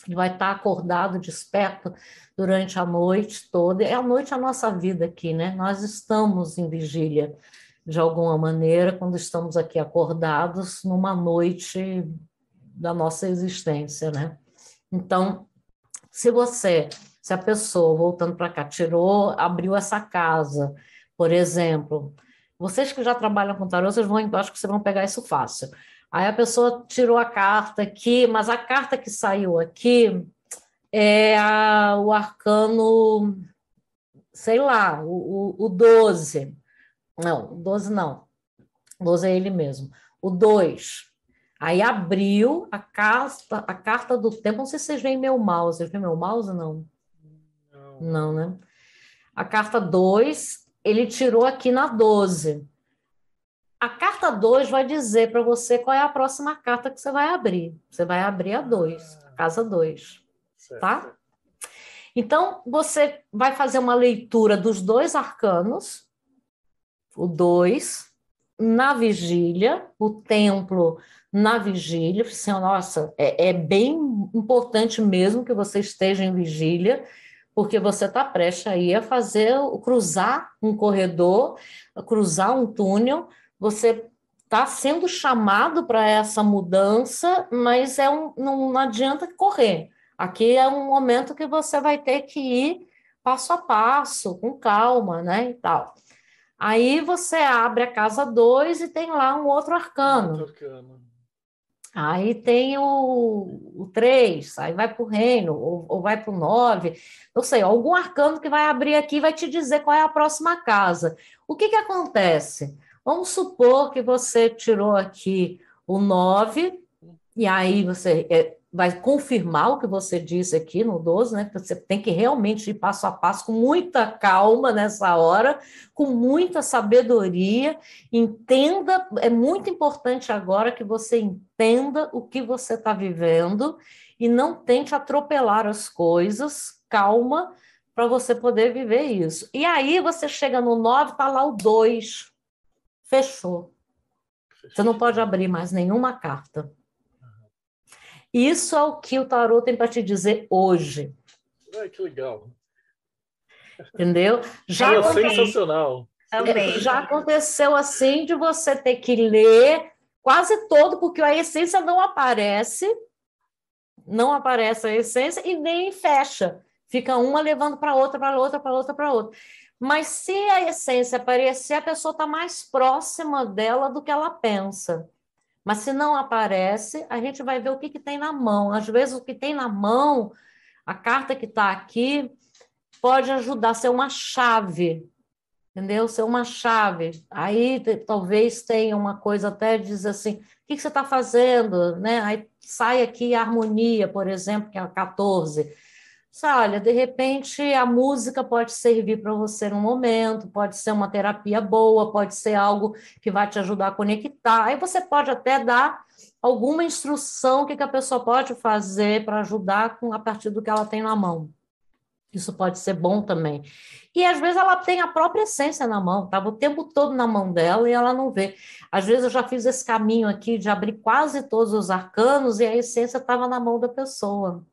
Ele vai estar acordado, desperto durante a noite toda. É a noite a nossa vida aqui, né? Nós estamos em vigília de alguma maneira, quando estamos aqui acordados numa noite da nossa existência, né? Então, se você, se a pessoa, voltando para cá, tirou, abriu essa casa, por exemplo, vocês que já trabalham com tarô, vocês vão, acho que vocês vão pegar isso fácil. Aí a pessoa tirou a carta aqui, mas a carta que saiu aqui é a, o arcano, sei lá, o, o, o 12. Não, 12 não. 12 é ele mesmo. O 2. Aí abriu a carta, a carta do tempo. Não sei se vocês veem meu mouse. Vocês veem meu mouse? Não. Não, não né? A carta 2 ele tirou aqui na 12. A carta 2 vai dizer para você qual é a próxima carta que você vai abrir. Você vai abrir a 2, a casa 2. Tá? Então, você vai fazer uma leitura dos dois arcanos, o 2, na vigília, o templo na vigília. Assim, nossa, é, é bem importante mesmo que você esteja em vigília, porque você está prestes aí a fazer, cruzar um corredor, cruzar um túnel, você está sendo chamado para essa mudança, mas é um, não, não adianta correr. Aqui é um momento que você vai ter que ir passo a passo, com calma, né, e tal. Aí você abre a casa 2 e tem lá um outro arcano. Outro arcano. Aí tem o 3, aí vai para o reino, ou, ou vai para o 9, não sei, algum arcano que vai abrir aqui vai te dizer qual é a próxima casa. O que, que acontece? Vamos supor que você tirou aqui o 9, e aí você é, vai confirmar o que você disse aqui no 12, né? Você tem que realmente ir passo a passo, com muita calma nessa hora, com muita sabedoria. Entenda, é muito importante agora que você entenda o que você está vivendo e não tente atropelar as coisas, calma, para você poder viver isso. E aí você chega no 9, está lá o 2. Fechou. Você não pode abrir mais nenhuma carta. Isso é o que o tarô tem para te dizer hoje. Ai, que legal. Entendeu? Já é sensacional. Também. Já aconteceu assim de você ter que ler quase todo, porque a essência não aparece, não aparece a essência e nem fecha. Fica uma levando para outra, para outra, para outra, para outra. Mas se a essência aparecer, a pessoa está mais próxima dela do que ela pensa. Mas se não aparece, a gente vai ver o que, que tem na mão. Às vezes, o que tem na mão, a carta que está aqui, pode ajudar a ser uma chave, entendeu? Ser uma chave. Aí talvez tenha uma coisa até diz assim: o que, que você está fazendo? Né? Aí sai aqui a harmonia, por exemplo, que é a 14 olha, de repente a música pode servir para você num momento, pode ser uma terapia boa, pode ser algo que vai te ajudar a conectar. Aí você pode até dar alguma instrução que, que a pessoa pode fazer para ajudar com a partir do que ela tem na mão. Isso pode ser bom também. E às vezes ela tem a própria essência na mão, estava o tempo todo na mão dela e ela não vê. Às vezes eu já fiz esse caminho aqui de abrir quase todos os arcanos e a essência estava na mão da pessoa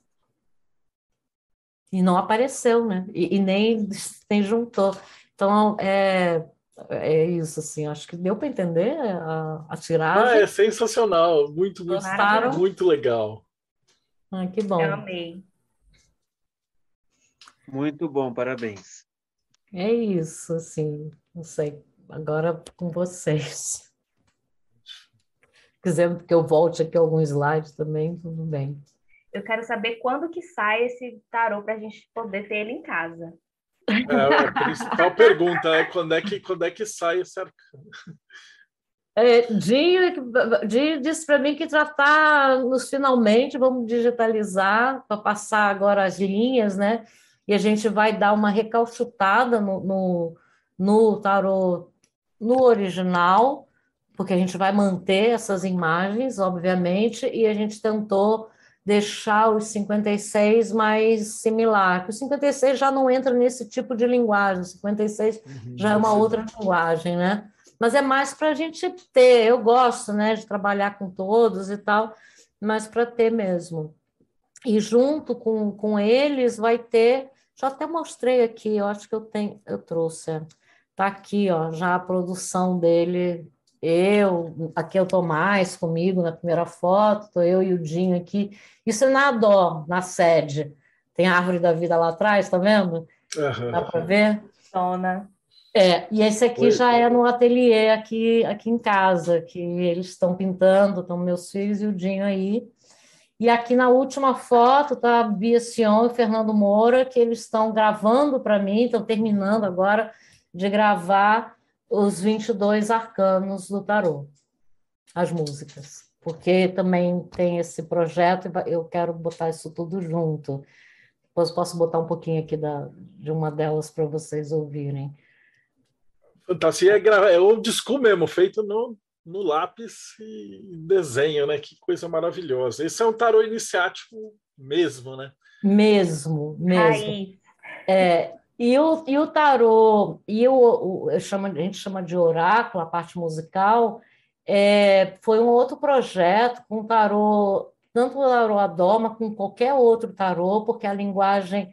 e não apareceu, né? E, e nem, nem juntou. Então, é, é isso, assim, acho que deu para entender a, a tiragem. Ah, é sensacional, muito, muito, Gostaram? muito legal. Ah, que bom. Eu amei. Muito bom, parabéns. É isso, assim, não sei, agora com vocês. Quiser que eu volte aqui alguns slides também, tudo bem. Eu quero saber quando que sai esse tarô para a gente poder ter ele em casa. É, a principal pergunta é quando é que, quando é que sai esse arcano? É, Dinho, Dinho disse para mim que já está nos finalmente, vamos digitalizar para passar agora as linhas, né? E a gente vai dar uma recalchutada no, no, no tarô no original, porque a gente vai manter essas imagens, obviamente, e a gente tentou deixar os 56 mais similar, que o 56 já não entra nesse tipo de linguagem, o 56 uhum, já é uma sim. outra linguagem, né? Mas é mais para a gente ter, eu gosto, né, de trabalhar com todos e tal, mas para ter mesmo. E junto com, com eles vai ter, já até mostrei aqui, eu acho que eu tenho, eu trouxe, tá aqui, ó, já a produção dele eu, aqui é o Tomás comigo na primeira foto, estou eu e o Dinho aqui. Isso é na Dó, na sede. Tem a árvore da vida lá atrás, tá vendo? Uhum. Dá para ver? Sona. É, e esse aqui Oi, já é no ateliê aqui, aqui em casa, que eles estão pintando, estão meus filhos e o Dinho aí. E aqui na última foto tá a Bia Sion e o Fernando Moura, que eles estão gravando para mim, estão terminando agora de gravar os 22 arcanos do tarô, as músicas, porque também tem esse projeto e eu quero botar isso tudo junto. Depois posso botar um pouquinho aqui da, de uma delas para vocês ouvirem. Fantasia é, é old school mesmo, feito no, no lápis e desenho, né? Que coisa maravilhosa. Esse é um tarô iniciático mesmo, né? Mesmo, mesmo. É, e o, e o tarô, e o, o eu chamo, a gente chama de oráculo, a parte musical, é, foi um outro projeto com tarô, tanto o tarô Adoma como qualquer outro tarô, porque a linguagem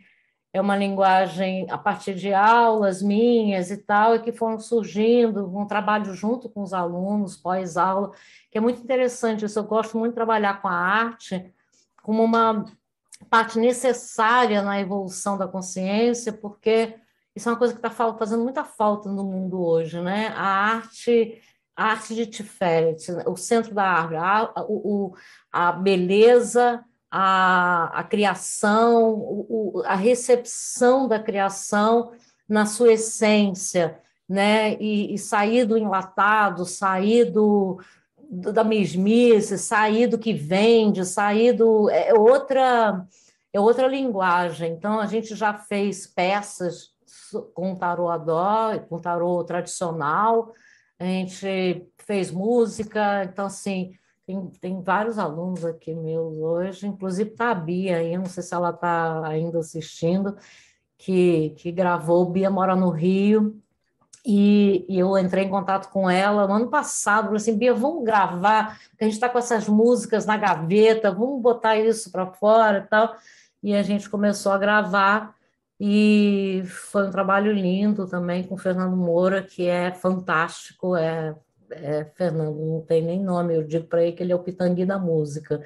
é uma linguagem a partir de aulas minhas e tal, e que foram surgindo, um trabalho junto com os alunos, pós-aula, que é muito interessante isso. Eu gosto muito de trabalhar com a arte como uma parte necessária na evolução da consciência, porque isso é uma coisa que está fazendo muita falta no mundo hoje, né? A arte, a arte de Tiferet, o centro da árvore, a, o, a beleza, a, a criação, o, a recepção da criação na sua essência, né? E, e sair do enlatado, sair do, da mesmice, sair do que vende, sair do. É outra, é outra linguagem. Então, a gente já fez peças com tarô adó, com tarô tradicional, a gente fez música, então, assim, tem, tem vários alunos aqui meus hoje, inclusive está a Bia aí, não sei se ela está ainda assistindo, que, que gravou, Bia mora no Rio, e, e, eu entrei em contato com ela no ano passado, falei assim, Bia, vamos gravar, a gente está com essas músicas na gaveta, vamos botar isso para fora e tal. E a gente começou a gravar, e foi um trabalho lindo também com o Fernando Moura, que é fantástico, é, é Fernando, não tem nem nome, eu digo para ele que ele é o pitangui da música,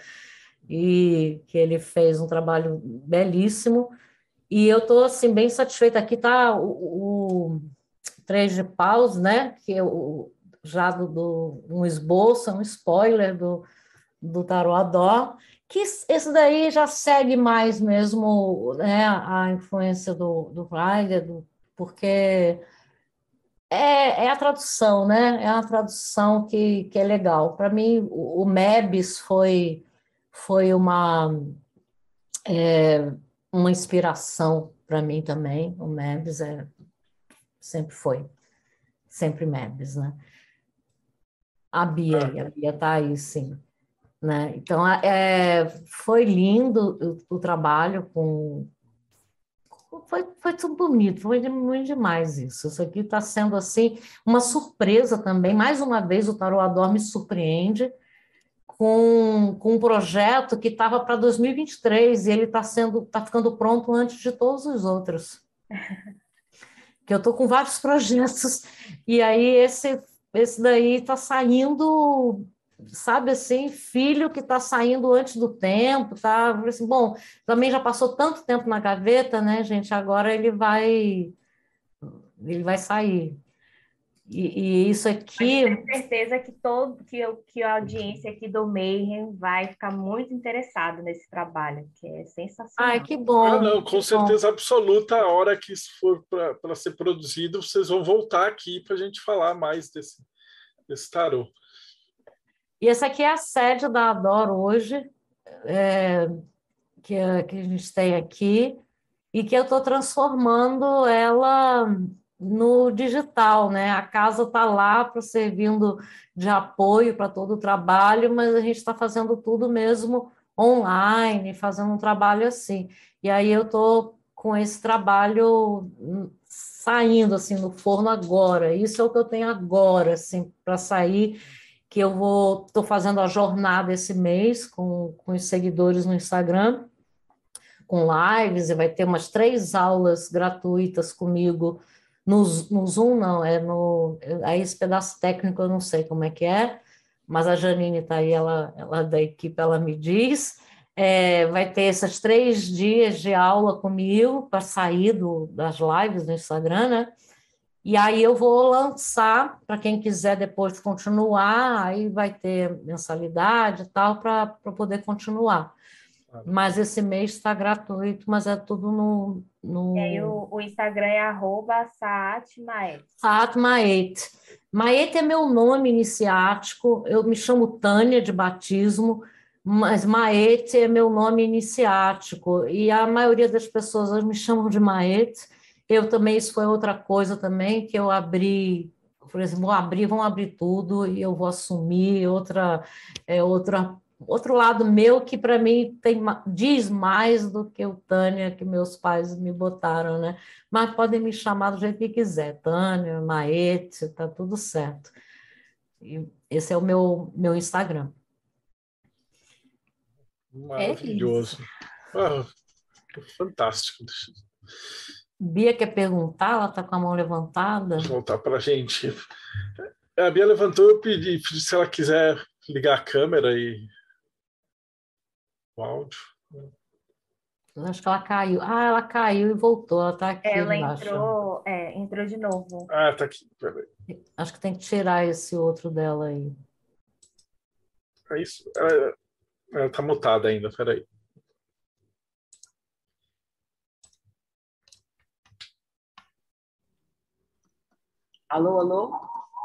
e que ele fez um trabalho belíssimo, e eu estou assim, bem satisfeita. Aqui está o, o três de paus, né? Que eu, já do, do, um esboço, um spoiler do, do Tarot Adó, que esse daí já segue mais mesmo né, a influência do, do Heidegger, do, porque é, é, a tradução, né? É uma tradução que, que é legal. Para mim, o, o Mebis foi, foi uma, é, uma inspiração para mim também. O Mebis é sempre foi, sempre Mebes, né? A Bia, ah. a Bia está aí, sim. Né? Então, é, foi lindo o, o trabalho com... Foi, foi tudo bonito, foi muito demais isso. Isso aqui está sendo, assim, uma surpresa também. Mais uma vez, o Tarot Ador me surpreende com, com um projeto que estava para 2023 e ele está sendo, está ficando pronto antes de todos os outros. que eu estou com vários projetos, e aí esse, esse daí está saindo, sabe assim, filho que está saindo antes do tempo, tá? Assim, bom, também já passou tanto tempo na gaveta, né, gente? Agora ele vai ele vai sair. E, e, isso aqui. tenho certeza que todo que, eu, que a audiência aqui do Mayhem vai ficar muito interessado nesse trabalho, que é sensacional. Ai, que bom. Ah, não, com certeza bom. absoluta. A hora que isso for para ser produzido, vocês vão voltar aqui para a gente falar mais desse, desse tarô. E essa aqui é a sede da Adoro hoje, é, que, que a gente tem aqui, e que eu estou transformando ela no digital, né? A casa está lá para servindo de apoio para todo o trabalho, mas a gente está fazendo tudo mesmo online, fazendo um trabalho assim. E aí eu estou com esse trabalho saindo assim no forno agora. Isso é o que eu tenho agora, assim, para sair. Que eu vou, estou fazendo a jornada esse mês com, com os seguidores no Instagram, com lives, e vai ter umas três aulas gratuitas comigo no, no Zoom, não, é no. Aí esse pedaço técnico eu não sei como é que é, mas a Janine está aí, ela, ela da equipe, ela me diz. É, vai ter esses três dias de aula comigo para sair do, das lives no Instagram, né? E aí eu vou lançar para quem quiser depois continuar, aí vai ter mensalidade e tal para poder continuar. Mas esse mês está gratuito, mas é tudo no. no... E aí o, o Instagram é arroba Saat Maet. Saat Maet. É meu nome iniciático, eu me chamo Tânia de batismo, mas Maet é meu nome iniciático, e a maioria das pessoas me chamam de Maet. Eu também, isso foi outra coisa também, que eu abri falei assim, vou abrir, vão abrir tudo e eu vou assumir outra, é, outra, outro lado meu que para mim tem, diz mais do que o Tânia que meus pais me botaram, né? Mas podem me chamar do jeito que quiser, Tânia, Maete, tá tudo certo. E esse é o meu, meu Instagram. Maravilhoso. É ah, fantástico. Bia quer perguntar, ela está com a mão levantada. Vou voltar para a gente. A Bia levantou, eu pedi, pedi se ela quiser ligar a câmera e o áudio. Acho que ela caiu. Ah, ela caiu e voltou. Ela está aqui. Ela embaixo. entrou, é, entrou de novo. Ah, está aqui. Peraí. Acho que tem que tirar esse outro dela aí. É isso. Ela, ela tá mutada ainda, peraí. Alô, alô?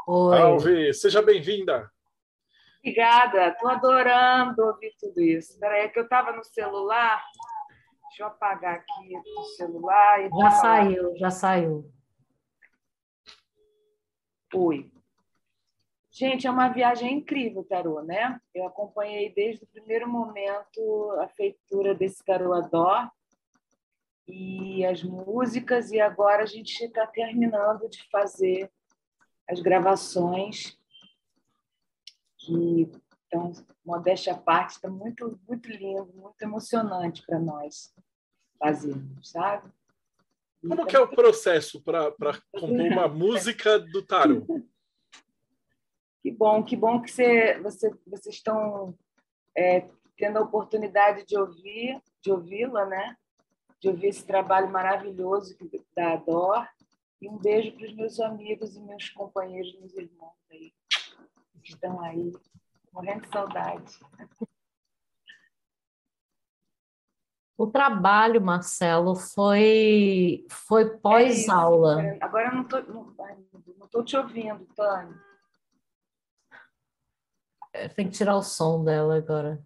Oi. Alvi, seja bem-vinda. Obrigada, estou adorando ouvir tudo isso. Espera aí, que eu estava no celular. Deixa eu apagar aqui o celular. E já saiu, já saiu. Oi. Gente, é uma viagem incrível, Tarô, né? Eu acompanhei desde o primeiro momento a feitura desse Tarô Ador e as músicas, e agora a gente está terminando de fazer as gravações, que então, modéstia à parte, está muito, muito lindo, muito emocionante para nós fazermos, sabe? Como então, que é o processo para compor uma música do tarot? Que bom, que bom que você, você, vocês estão é, tendo a oportunidade de ouvir, de ouvi-la, né? De ouvir esse trabalho maravilhoso da Dor. E um beijo para os meus amigos e meus companheiros, meus irmãos aí, que estão aí, morrendo de saudade. O trabalho, Marcelo, foi, foi pós-aula. É Agora eu não estou não, te ouvindo, Tânia. É, tem que tirar o som dela agora.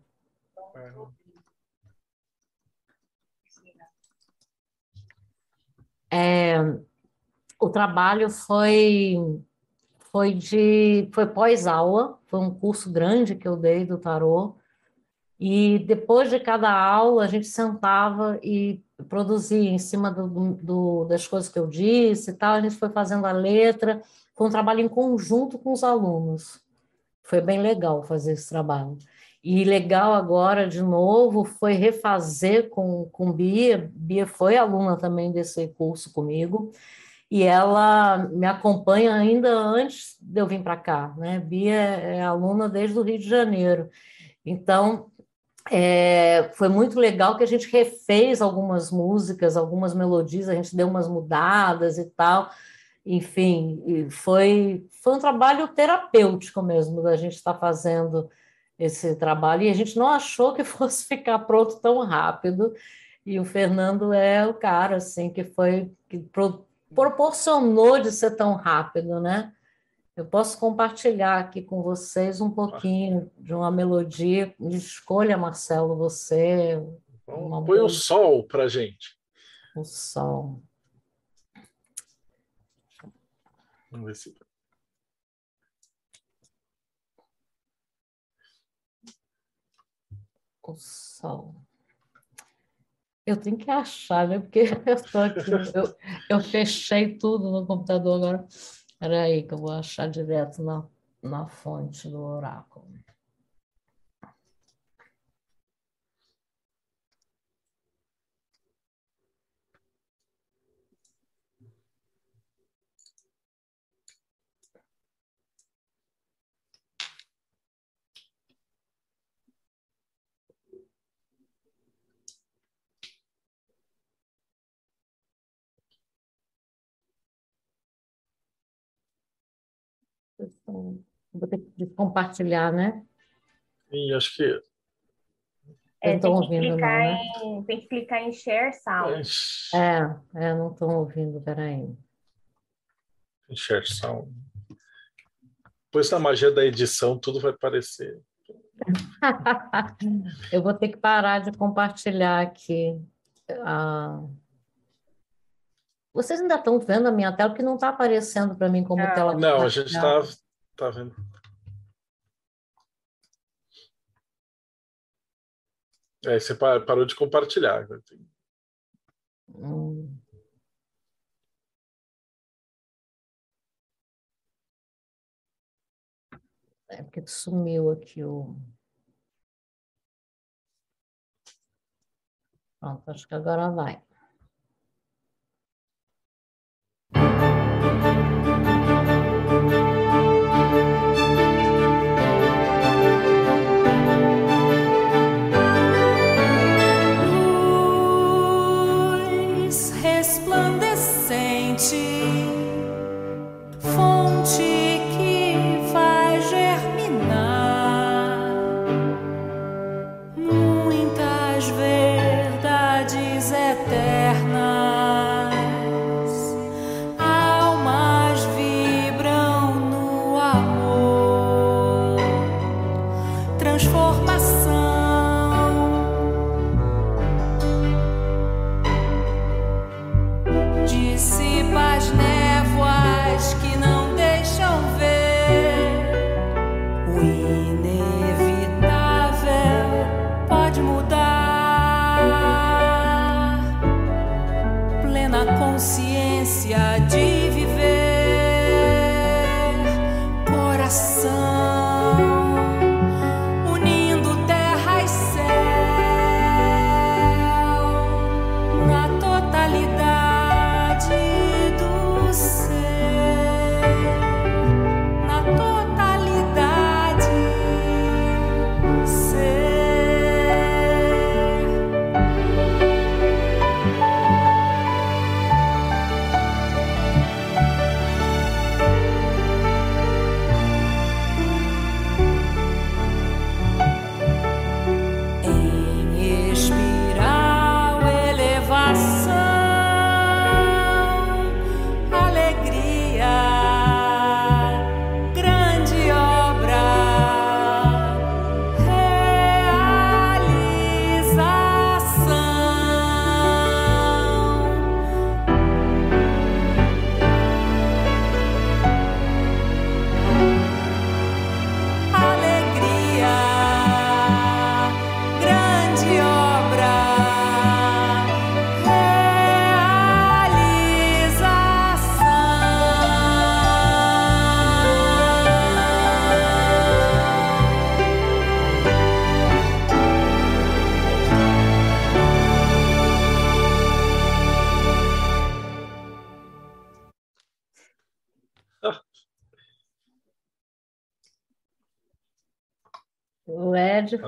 É, o trabalho foi foi de foi pós-aula, foi um curso grande que eu dei do tarô. E depois de cada aula, a gente sentava e produzia em cima do, do, das coisas que eu disse e tal. A gente foi fazendo a letra, foi um trabalho em conjunto com os alunos. Foi bem legal fazer esse trabalho. E legal agora, de novo, foi refazer com, com Bia. Bia foi aluna também desse curso comigo. E ela me acompanha ainda antes de eu vir para cá. Né? Bia é aluna desde o Rio de Janeiro. Então, é, foi muito legal que a gente refez algumas músicas, algumas melodias, a gente deu umas mudadas e tal enfim, foi, foi um trabalho terapêutico mesmo da gente estar tá fazendo esse trabalho, e a gente não achou que fosse ficar pronto tão rápido, e o Fernando é o cara, assim, que foi, que proporcionou de ser tão rápido, né? Eu posso compartilhar aqui com vocês um pouquinho de uma melodia, de escolha, Marcelo, você... Põe o sol para gente. O sol. Vamos ver se. O sol. Eu tenho que achar, né? Porque eu tô aqui, eu, eu fechei tudo no computador agora. Espera aí que eu vou achar direto na, na fonte do oráculo. Vou ter que compartilhar, né? Sim, acho que. É, tem, ouvindo, que clicar não, né? em, tem que clicar em Share Sound. É, é não estão ouvindo, peraí. Share Sound. Depois, na magia da edição, tudo vai aparecer. Eu vou ter que parar de compartilhar aqui. Ah, Vocês ainda estão vendo a minha tela, porque não está aparecendo para mim como Não. tela. Não, a gente está tá vendo. É, você pa- parou de compartilhar. Hum. É porque sumiu aqui o. Pronto, acho que agora vai. Resplandecente, fonte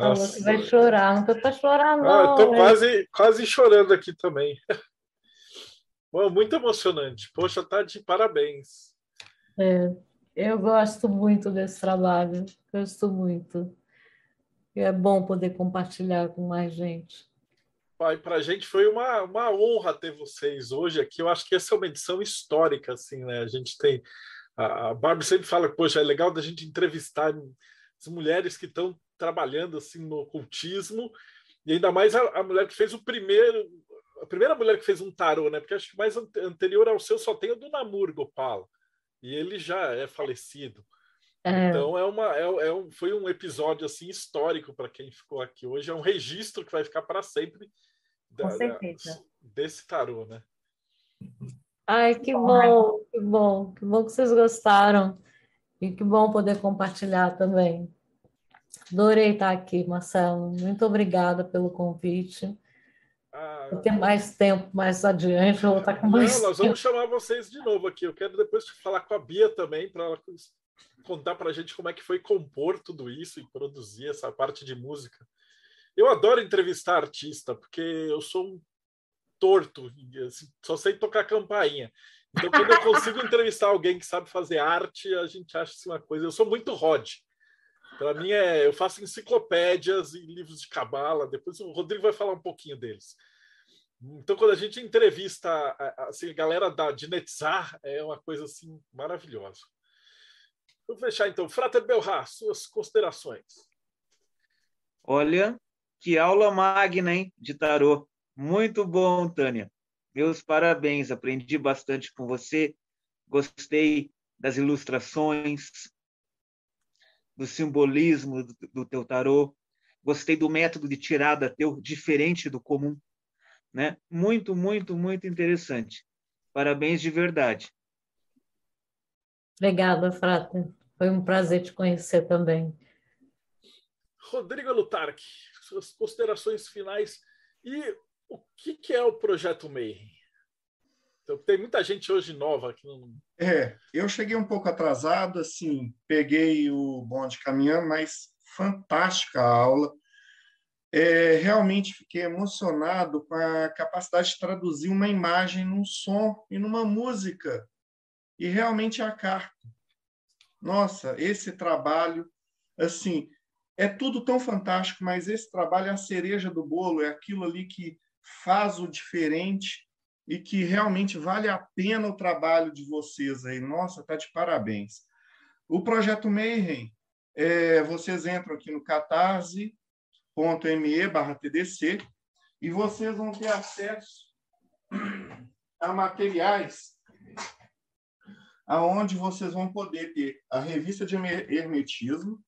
Nossa. que vai chorar. Não foi para chorar, Ah, eu não. tô Ed. quase, quase chorando aqui também. Bom, muito emocionante. Poxa, tá de parabéns. É, eu gosto muito desse trabalho, gosto muito. E é bom poder compartilhar com mais gente. Pai, para a gente foi uma, uma honra ter vocês hoje aqui. Eu acho que essa é uma edição histórica, assim, né? A gente tem. A, a Barbie sempre fala que, poxa, é legal da gente entrevistar as mulheres que estão trabalhando assim no ocultismo, e ainda mais a, a mulher que fez o primeiro. A primeira mulher que fez um tarô, né? Porque acho que mais ante- anterior ao seu só tem o do Namur Gopal. E ele já é falecido. É, Então é uma, é, é um, foi um episódio assim histórico para quem ficou aqui hoje. É um registro que vai ficar para sempre da- Com da- certeza. desse tarô, né? Ai, que bom, que bom, que bom que vocês gostaram. E que bom poder compartilhar também. Adorei estar aqui, Marcelo. Muito obrigada pelo convite. Ah, Vou ter mais tempo mais adiante, eu vou estar com não, mais nós tempo. vamos chamar vocês de novo aqui. Eu quero depois falar com a Bia também para ela contar para a gente como é que foi compor tudo isso e produzir essa parte de música. Eu adoro entrevistar artista porque eu sou um torto, assim, só sei tocar campainha. Então, quando eu consigo entrevistar alguém que sabe fazer arte, a gente acha assim, uma coisa. Eu sou muito Rod. Para mim, é, eu faço enciclopédias e livros de cabala. Depois o Rodrigo vai falar um pouquinho deles. Então, quando a gente entrevista assim, a galera da, de Netzar, é uma coisa assim maravilhosa. Vou fechar então. Frater Belra, suas considerações. Olha, que aula magna, hein, de tarô. Muito bom, Tânia. Meus parabéns, aprendi bastante com você, gostei das ilustrações, do simbolismo do, do teu tarô, gostei do método de tirada teu, diferente do comum, né? Muito, muito, muito interessante. Parabéns de verdade. Obrigada, Frata. Foi um prazer te conhecer também. Rodrigo Lutarque, suas considerações finais e o que, que é o Projeto Mayhem? Tem muita gente hoje nova aqui. No... É, eu cheguei um pouco atrasado, assim, peguei o bonde caminhando, mas fantástica a aula. É, realmente fiquei emocionado com a capacidade de traduzir uma imagem num som e numa música. E realmente é a carta. Nossa, esse trabalho, assim, é tudo tão fantástico, mas esse trabalho é a cereja do bolo, é aquilo ali que faz o diferente e que realmente vale a pena o trabalho de vocês aí. Nossa, tá de parabéns. O projeto Mayhem, é, vocês entram aqui no catarse.me barra TDC e vocês vão ter acesso a materiais aonde vocês vão poder ter a revista de hermetismo.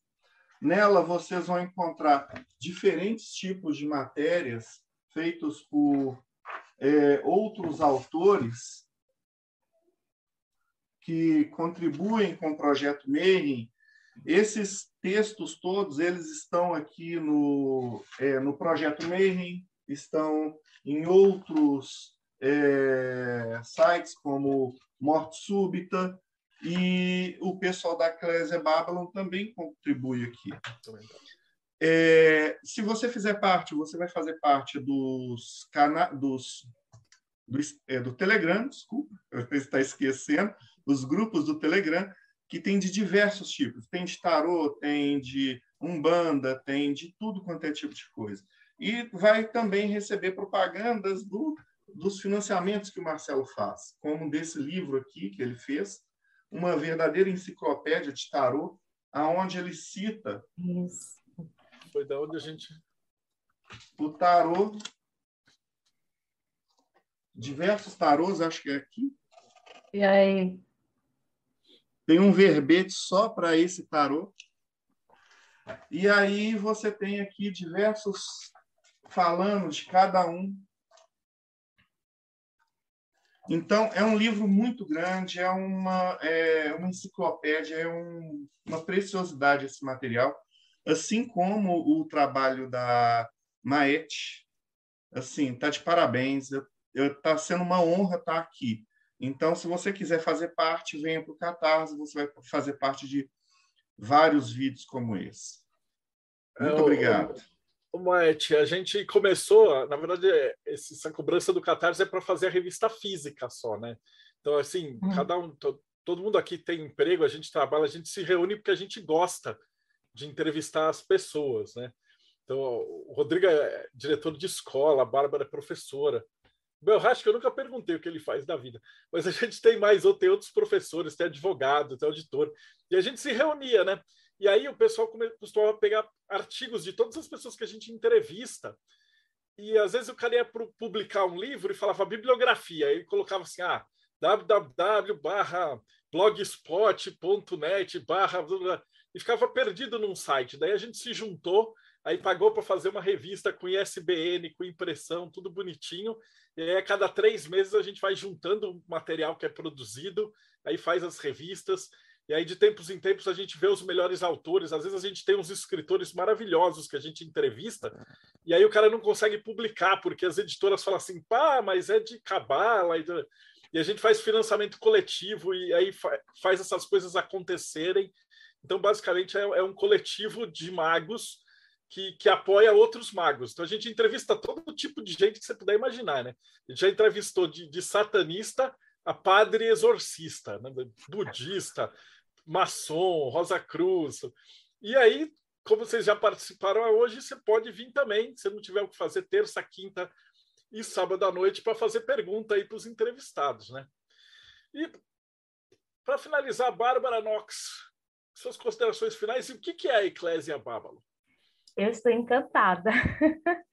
Nela vocês vão encontrar diferentes tipos de matérias feitos por é, outros autores que contribuem com o projeto Mayhem. Esses textos todos eles estão aqui no, é, no projeto Mayhem, estão em outros é, sites como Morte Súbita e o pessoal da Eclésia Babylon também contribui aqui. É, se você fizer parte, você vai fazer parte dos cana dos do, é, do Telegram, desculpa, está esquecendo, os grupos do Telegram que tem de diversos tipos, tem de tarô, tem de umbanda, tem de tudo quanto é tipo de coisa. E vai também receber propagandas do, dos financiamentos que o Marcelo faz, como desse livro aqui que ele fez, uma verdadeira enciclopédia de tarô, aonde ele cita Isso foi da onde a gente. O tarô. Diversos tarôs, acho que é aqui. E aí? Tem um verbete só para esse tarô. E aí você tem aqui diversos falando de cada um. Então, é um livro muito grande, é uma, é uma enciclopédia, é um, uma preciosidade esse material assim como o trabalho da Maete, assim, tá de parabéns. Está sendo uma honra estar tá aqui. Então, se você quiser fazer parte, venha para o Catarse, você vai fazer parte de vários vídeos como esse. Muito é, obrigado. O, Maete, a gente começou, na verdade, essa cobrança do Catarse é para fazer a revista física só, né? Então, assim, hum. cada um, todo mundo aqui tem emprego, a gente trabalha, a gente se reúne porque a gente gosta de entrevistar as pessoas, né? Então, o Rodrigo é diretor de escola, a Bárbara é professora. O que eu nunca perguntei o que ele faz da vida, mas a gente tem mais, tem outros professores, tem advogado, tem auditor, e a gente se reunia, né? E aí o pessoal costumava pegar artigos de todas as pessoas que a gente entrevista, e às vezes o cara ia publicar um livro e falava bibliografia, ele colocava assim, ah, www barra blogspot.net barra e ficava perdido num site. Daí a gente se juntou, aí pagou para fazer uma revista com ISBN, com impressão, tudo bonitinho. E aí a cada três meses a gente vai juntando o material que é produzido, aí faz as revistas. E aí, de tempos em tempos, a gente vê os melhores autores. Às vezes, a gente tem uns escritores maravilhosos que a gente entrevista, e aí o cara não consegue publicar, porque as editoras falam assim, pá, mas é de cabala. E a gente faz financiamento coletivo, e aí faz essas coisas acontecerem. Então, basicamente, é, é um coletivo de magos que, que, apoia outros magos. Então, a gente entrevista todo tipo de gente que você puder imaginar, né? A gente já entrevistou de, de satanista a padre exorcista, né? budista, maçom, Rosa Cruz. E aí, como vocês já participaram hoje, você pode vir também, se não tiver o que fazer, terça, quinta e sábado à noite, para fazer pergunta aí para os entrevistados, né? E para finalizar, Bárbara Knox, suas considerações finais e o que é a Eclésia Bábalo? Eu estou encantada.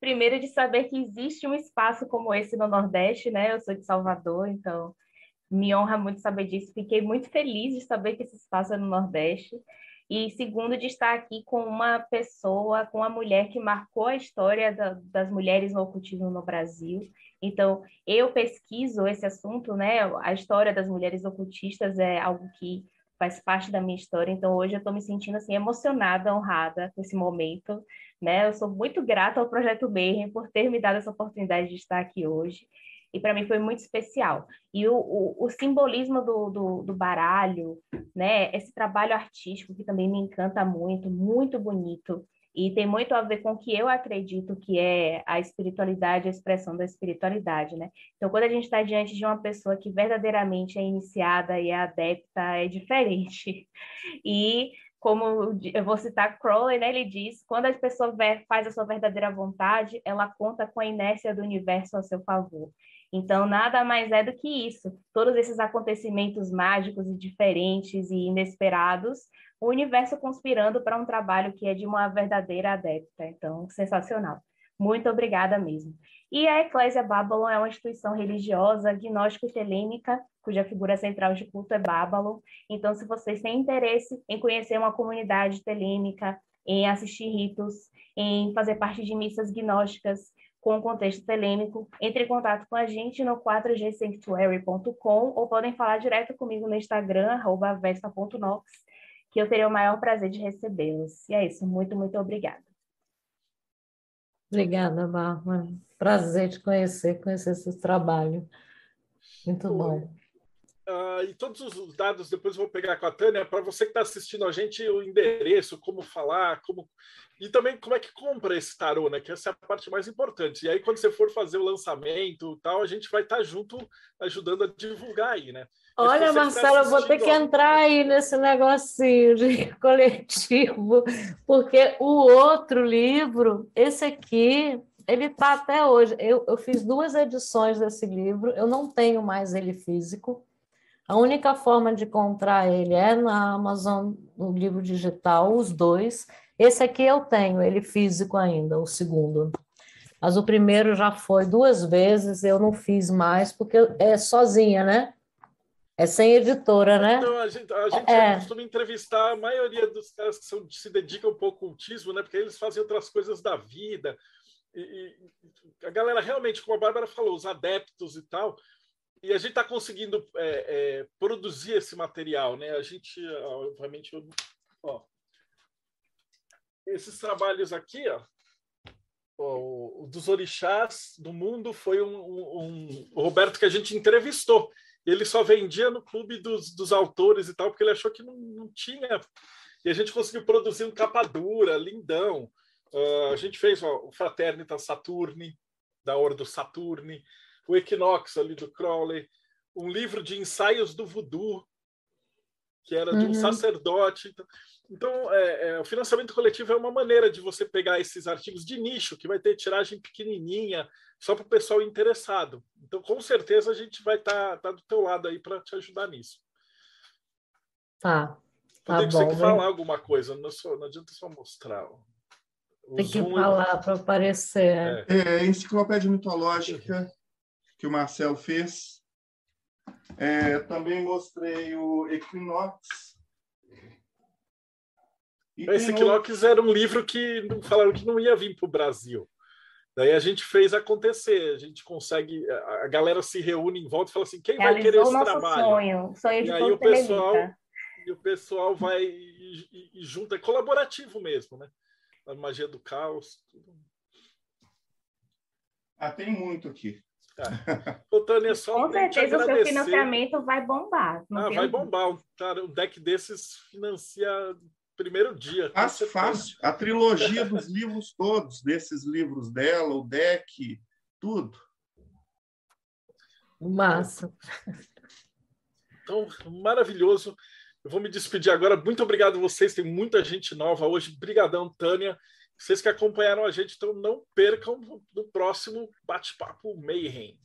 Primeiro, de saber que existe um espaço como esse no Nordeste, né? Eu sou de Salvador, então me honra muito saber disso. Fiquei muito feliz de saber que esse espaço é no Nordeste. E segundo, de estar aqui com uma pessoa, com uma mulher que marcou a história da, das mulheres no ocultismo no Brasil. Então, eu pesquiso esse assunto, né? A história das mulheres ocultistas é algo que faz parte da minha história. Então, hoje eu estou me sentindo assim emocionada, honrada com esse momento, né? Eu sou muito grata ao Projeto Mayhem por ter me dado essa oportunidade de estar aqui hoje e para mim foi muito especial. E o, o, o simbolismo do, do, do, baralho, né? Esse trabalho artístico que também me encanta muito, muito bonito. E tem muito a ver com o que eu acredito que é a espiritualidade, a expressão da espiritualidade, né? Então, quando a gente está diante de uma pessoa que verdadeiramente é iniciada e é adepta, é diferente. E como eu vou citar Crowley, né? Ele diz: quando a pessoa faz a sua verdadeira vontade, ela conta com a inércia do universo a seu favor. Então, nada mais é do que isso. Todos esses acontecimentos mágicos e diferentes e inesperados, o universo conspirando para um trabalho que é de uma verdadeira adepta. Então, sensacional. Muito obrigada mesmo. E a Eclésia Babylon é uma instituição religiosa gnóstico-telêmica, cuja figura central de culto é Babylon. Então, se vocês têm interesse em conhecer uma comunidade telêmica, em assistir ritos, em fazer parte de missas gnósticas, com o contexto telêmico, entre em contato com a gente no 4gsanctuary.com ou podem falar direto comigo no Instagram, vespa.nox, que eu terei o maior prazer de recebê-los. E é isso, muito, muito obrigada. Obrigada, Bárbara. Prazer te conhecer, conhecer esse trabalho. Muito bom. Uh, e todos os dados depois eu vou pegar com a Tânia para você que está assistindo a gente o endereço, como falar, como e também como é que compra esse tarô, né? Que essa é a parte mais importante. E aí quando você for fazer o lançamento, tal, a gente vai estar tá junto ajudando a divulgar aí, né? Olha, Marcelo, tá eu vou ter que entrar aí nesse negocinho de coletivo, porque o outro livro, esse aqui, ele está até hoje. Eu, eu fiz duas edições desse livro, eu não tenho mais ele físico. A única forma de encontrar ele é na Amazon, no livro digital, os dois. Esse aqui eu tenho, ele físico ainda, o segundo. Mas o primeiro já foi duas vezes, eu não fiz mais, porque é sozinha, né? É sem editora, né? Então, a gente, a gente é. costuma entrevistar a maioria dos caras que são, se dedicam um pouco ao cultismo, né? Porque eles fazem outras coisas da vida. E, e, a galera realmente, como a Bárbara falou, os adeptos e tal, e a gente está conseguindo é, é, produzir esse material, né? A gente, obviamente, ó, esses trabalhos aqui, ó, ó, o dos orixás do mundo foi um, um, um, Roberto que a gente entrevistou. Ele só vendia no clube dos, dos autores e tal, porque ele achou que não, não tinha. E a gente conseguiu produzir um capa dura, lindão. Uh, a gente fez ó, o Fraternitas Saturni, da Ordo Saturni o Equinox ali do Crowley, um livro de ensaios do voodoo, que era de um uhum. sacerdote. Então, então é, é, o financiamento coletivo é uma maneira de você pegar esses artigos de nicho, que vai ter tiragem pequenininha, só para o pessoal interessado. Então, com certeza, a gente vai estar tá, tá do teu lado aí para te ajudar nisso. Tá. Tá tem que você que falar alguma coisa, não, só, não adianta só mostrar. Tem que falar para aparecer. É. é, enciclopédia mitológica que o Marcelo fez. É, também mostrei o Equinox. E Esse Equinox outro... era um livro que falaram que não ia vir para o Brasil. Daí a gente fez acontecer, a gente consegue, a galera se reúne em volta e fala assim, quem Realizou vai querer esse nosso trabalho? Sonho, sonho de e aí o pessoal e o pessoal vai e, e, e, junta, é colaborativo mesmo, né? A magia do caos. Tudo. Ah, tem muito aqui. Ô, Tânia, só Com certeza o seu financiamento vai bombar. Ah, vai bombar. Cara, um deck desses financia primeiro dia. Fácil, fácil. A trilogia dos livros todos, desses livros dela, o deck, tudo. Massa. Então, maravilhoso. Eu vou me despedir agora. Muito obrigado a vocês. Tem muita gente nova hoje. Obrigadão, Tânia. Vocês que acompanharam a gente, então não percam no próximo bate-papo Mayhem.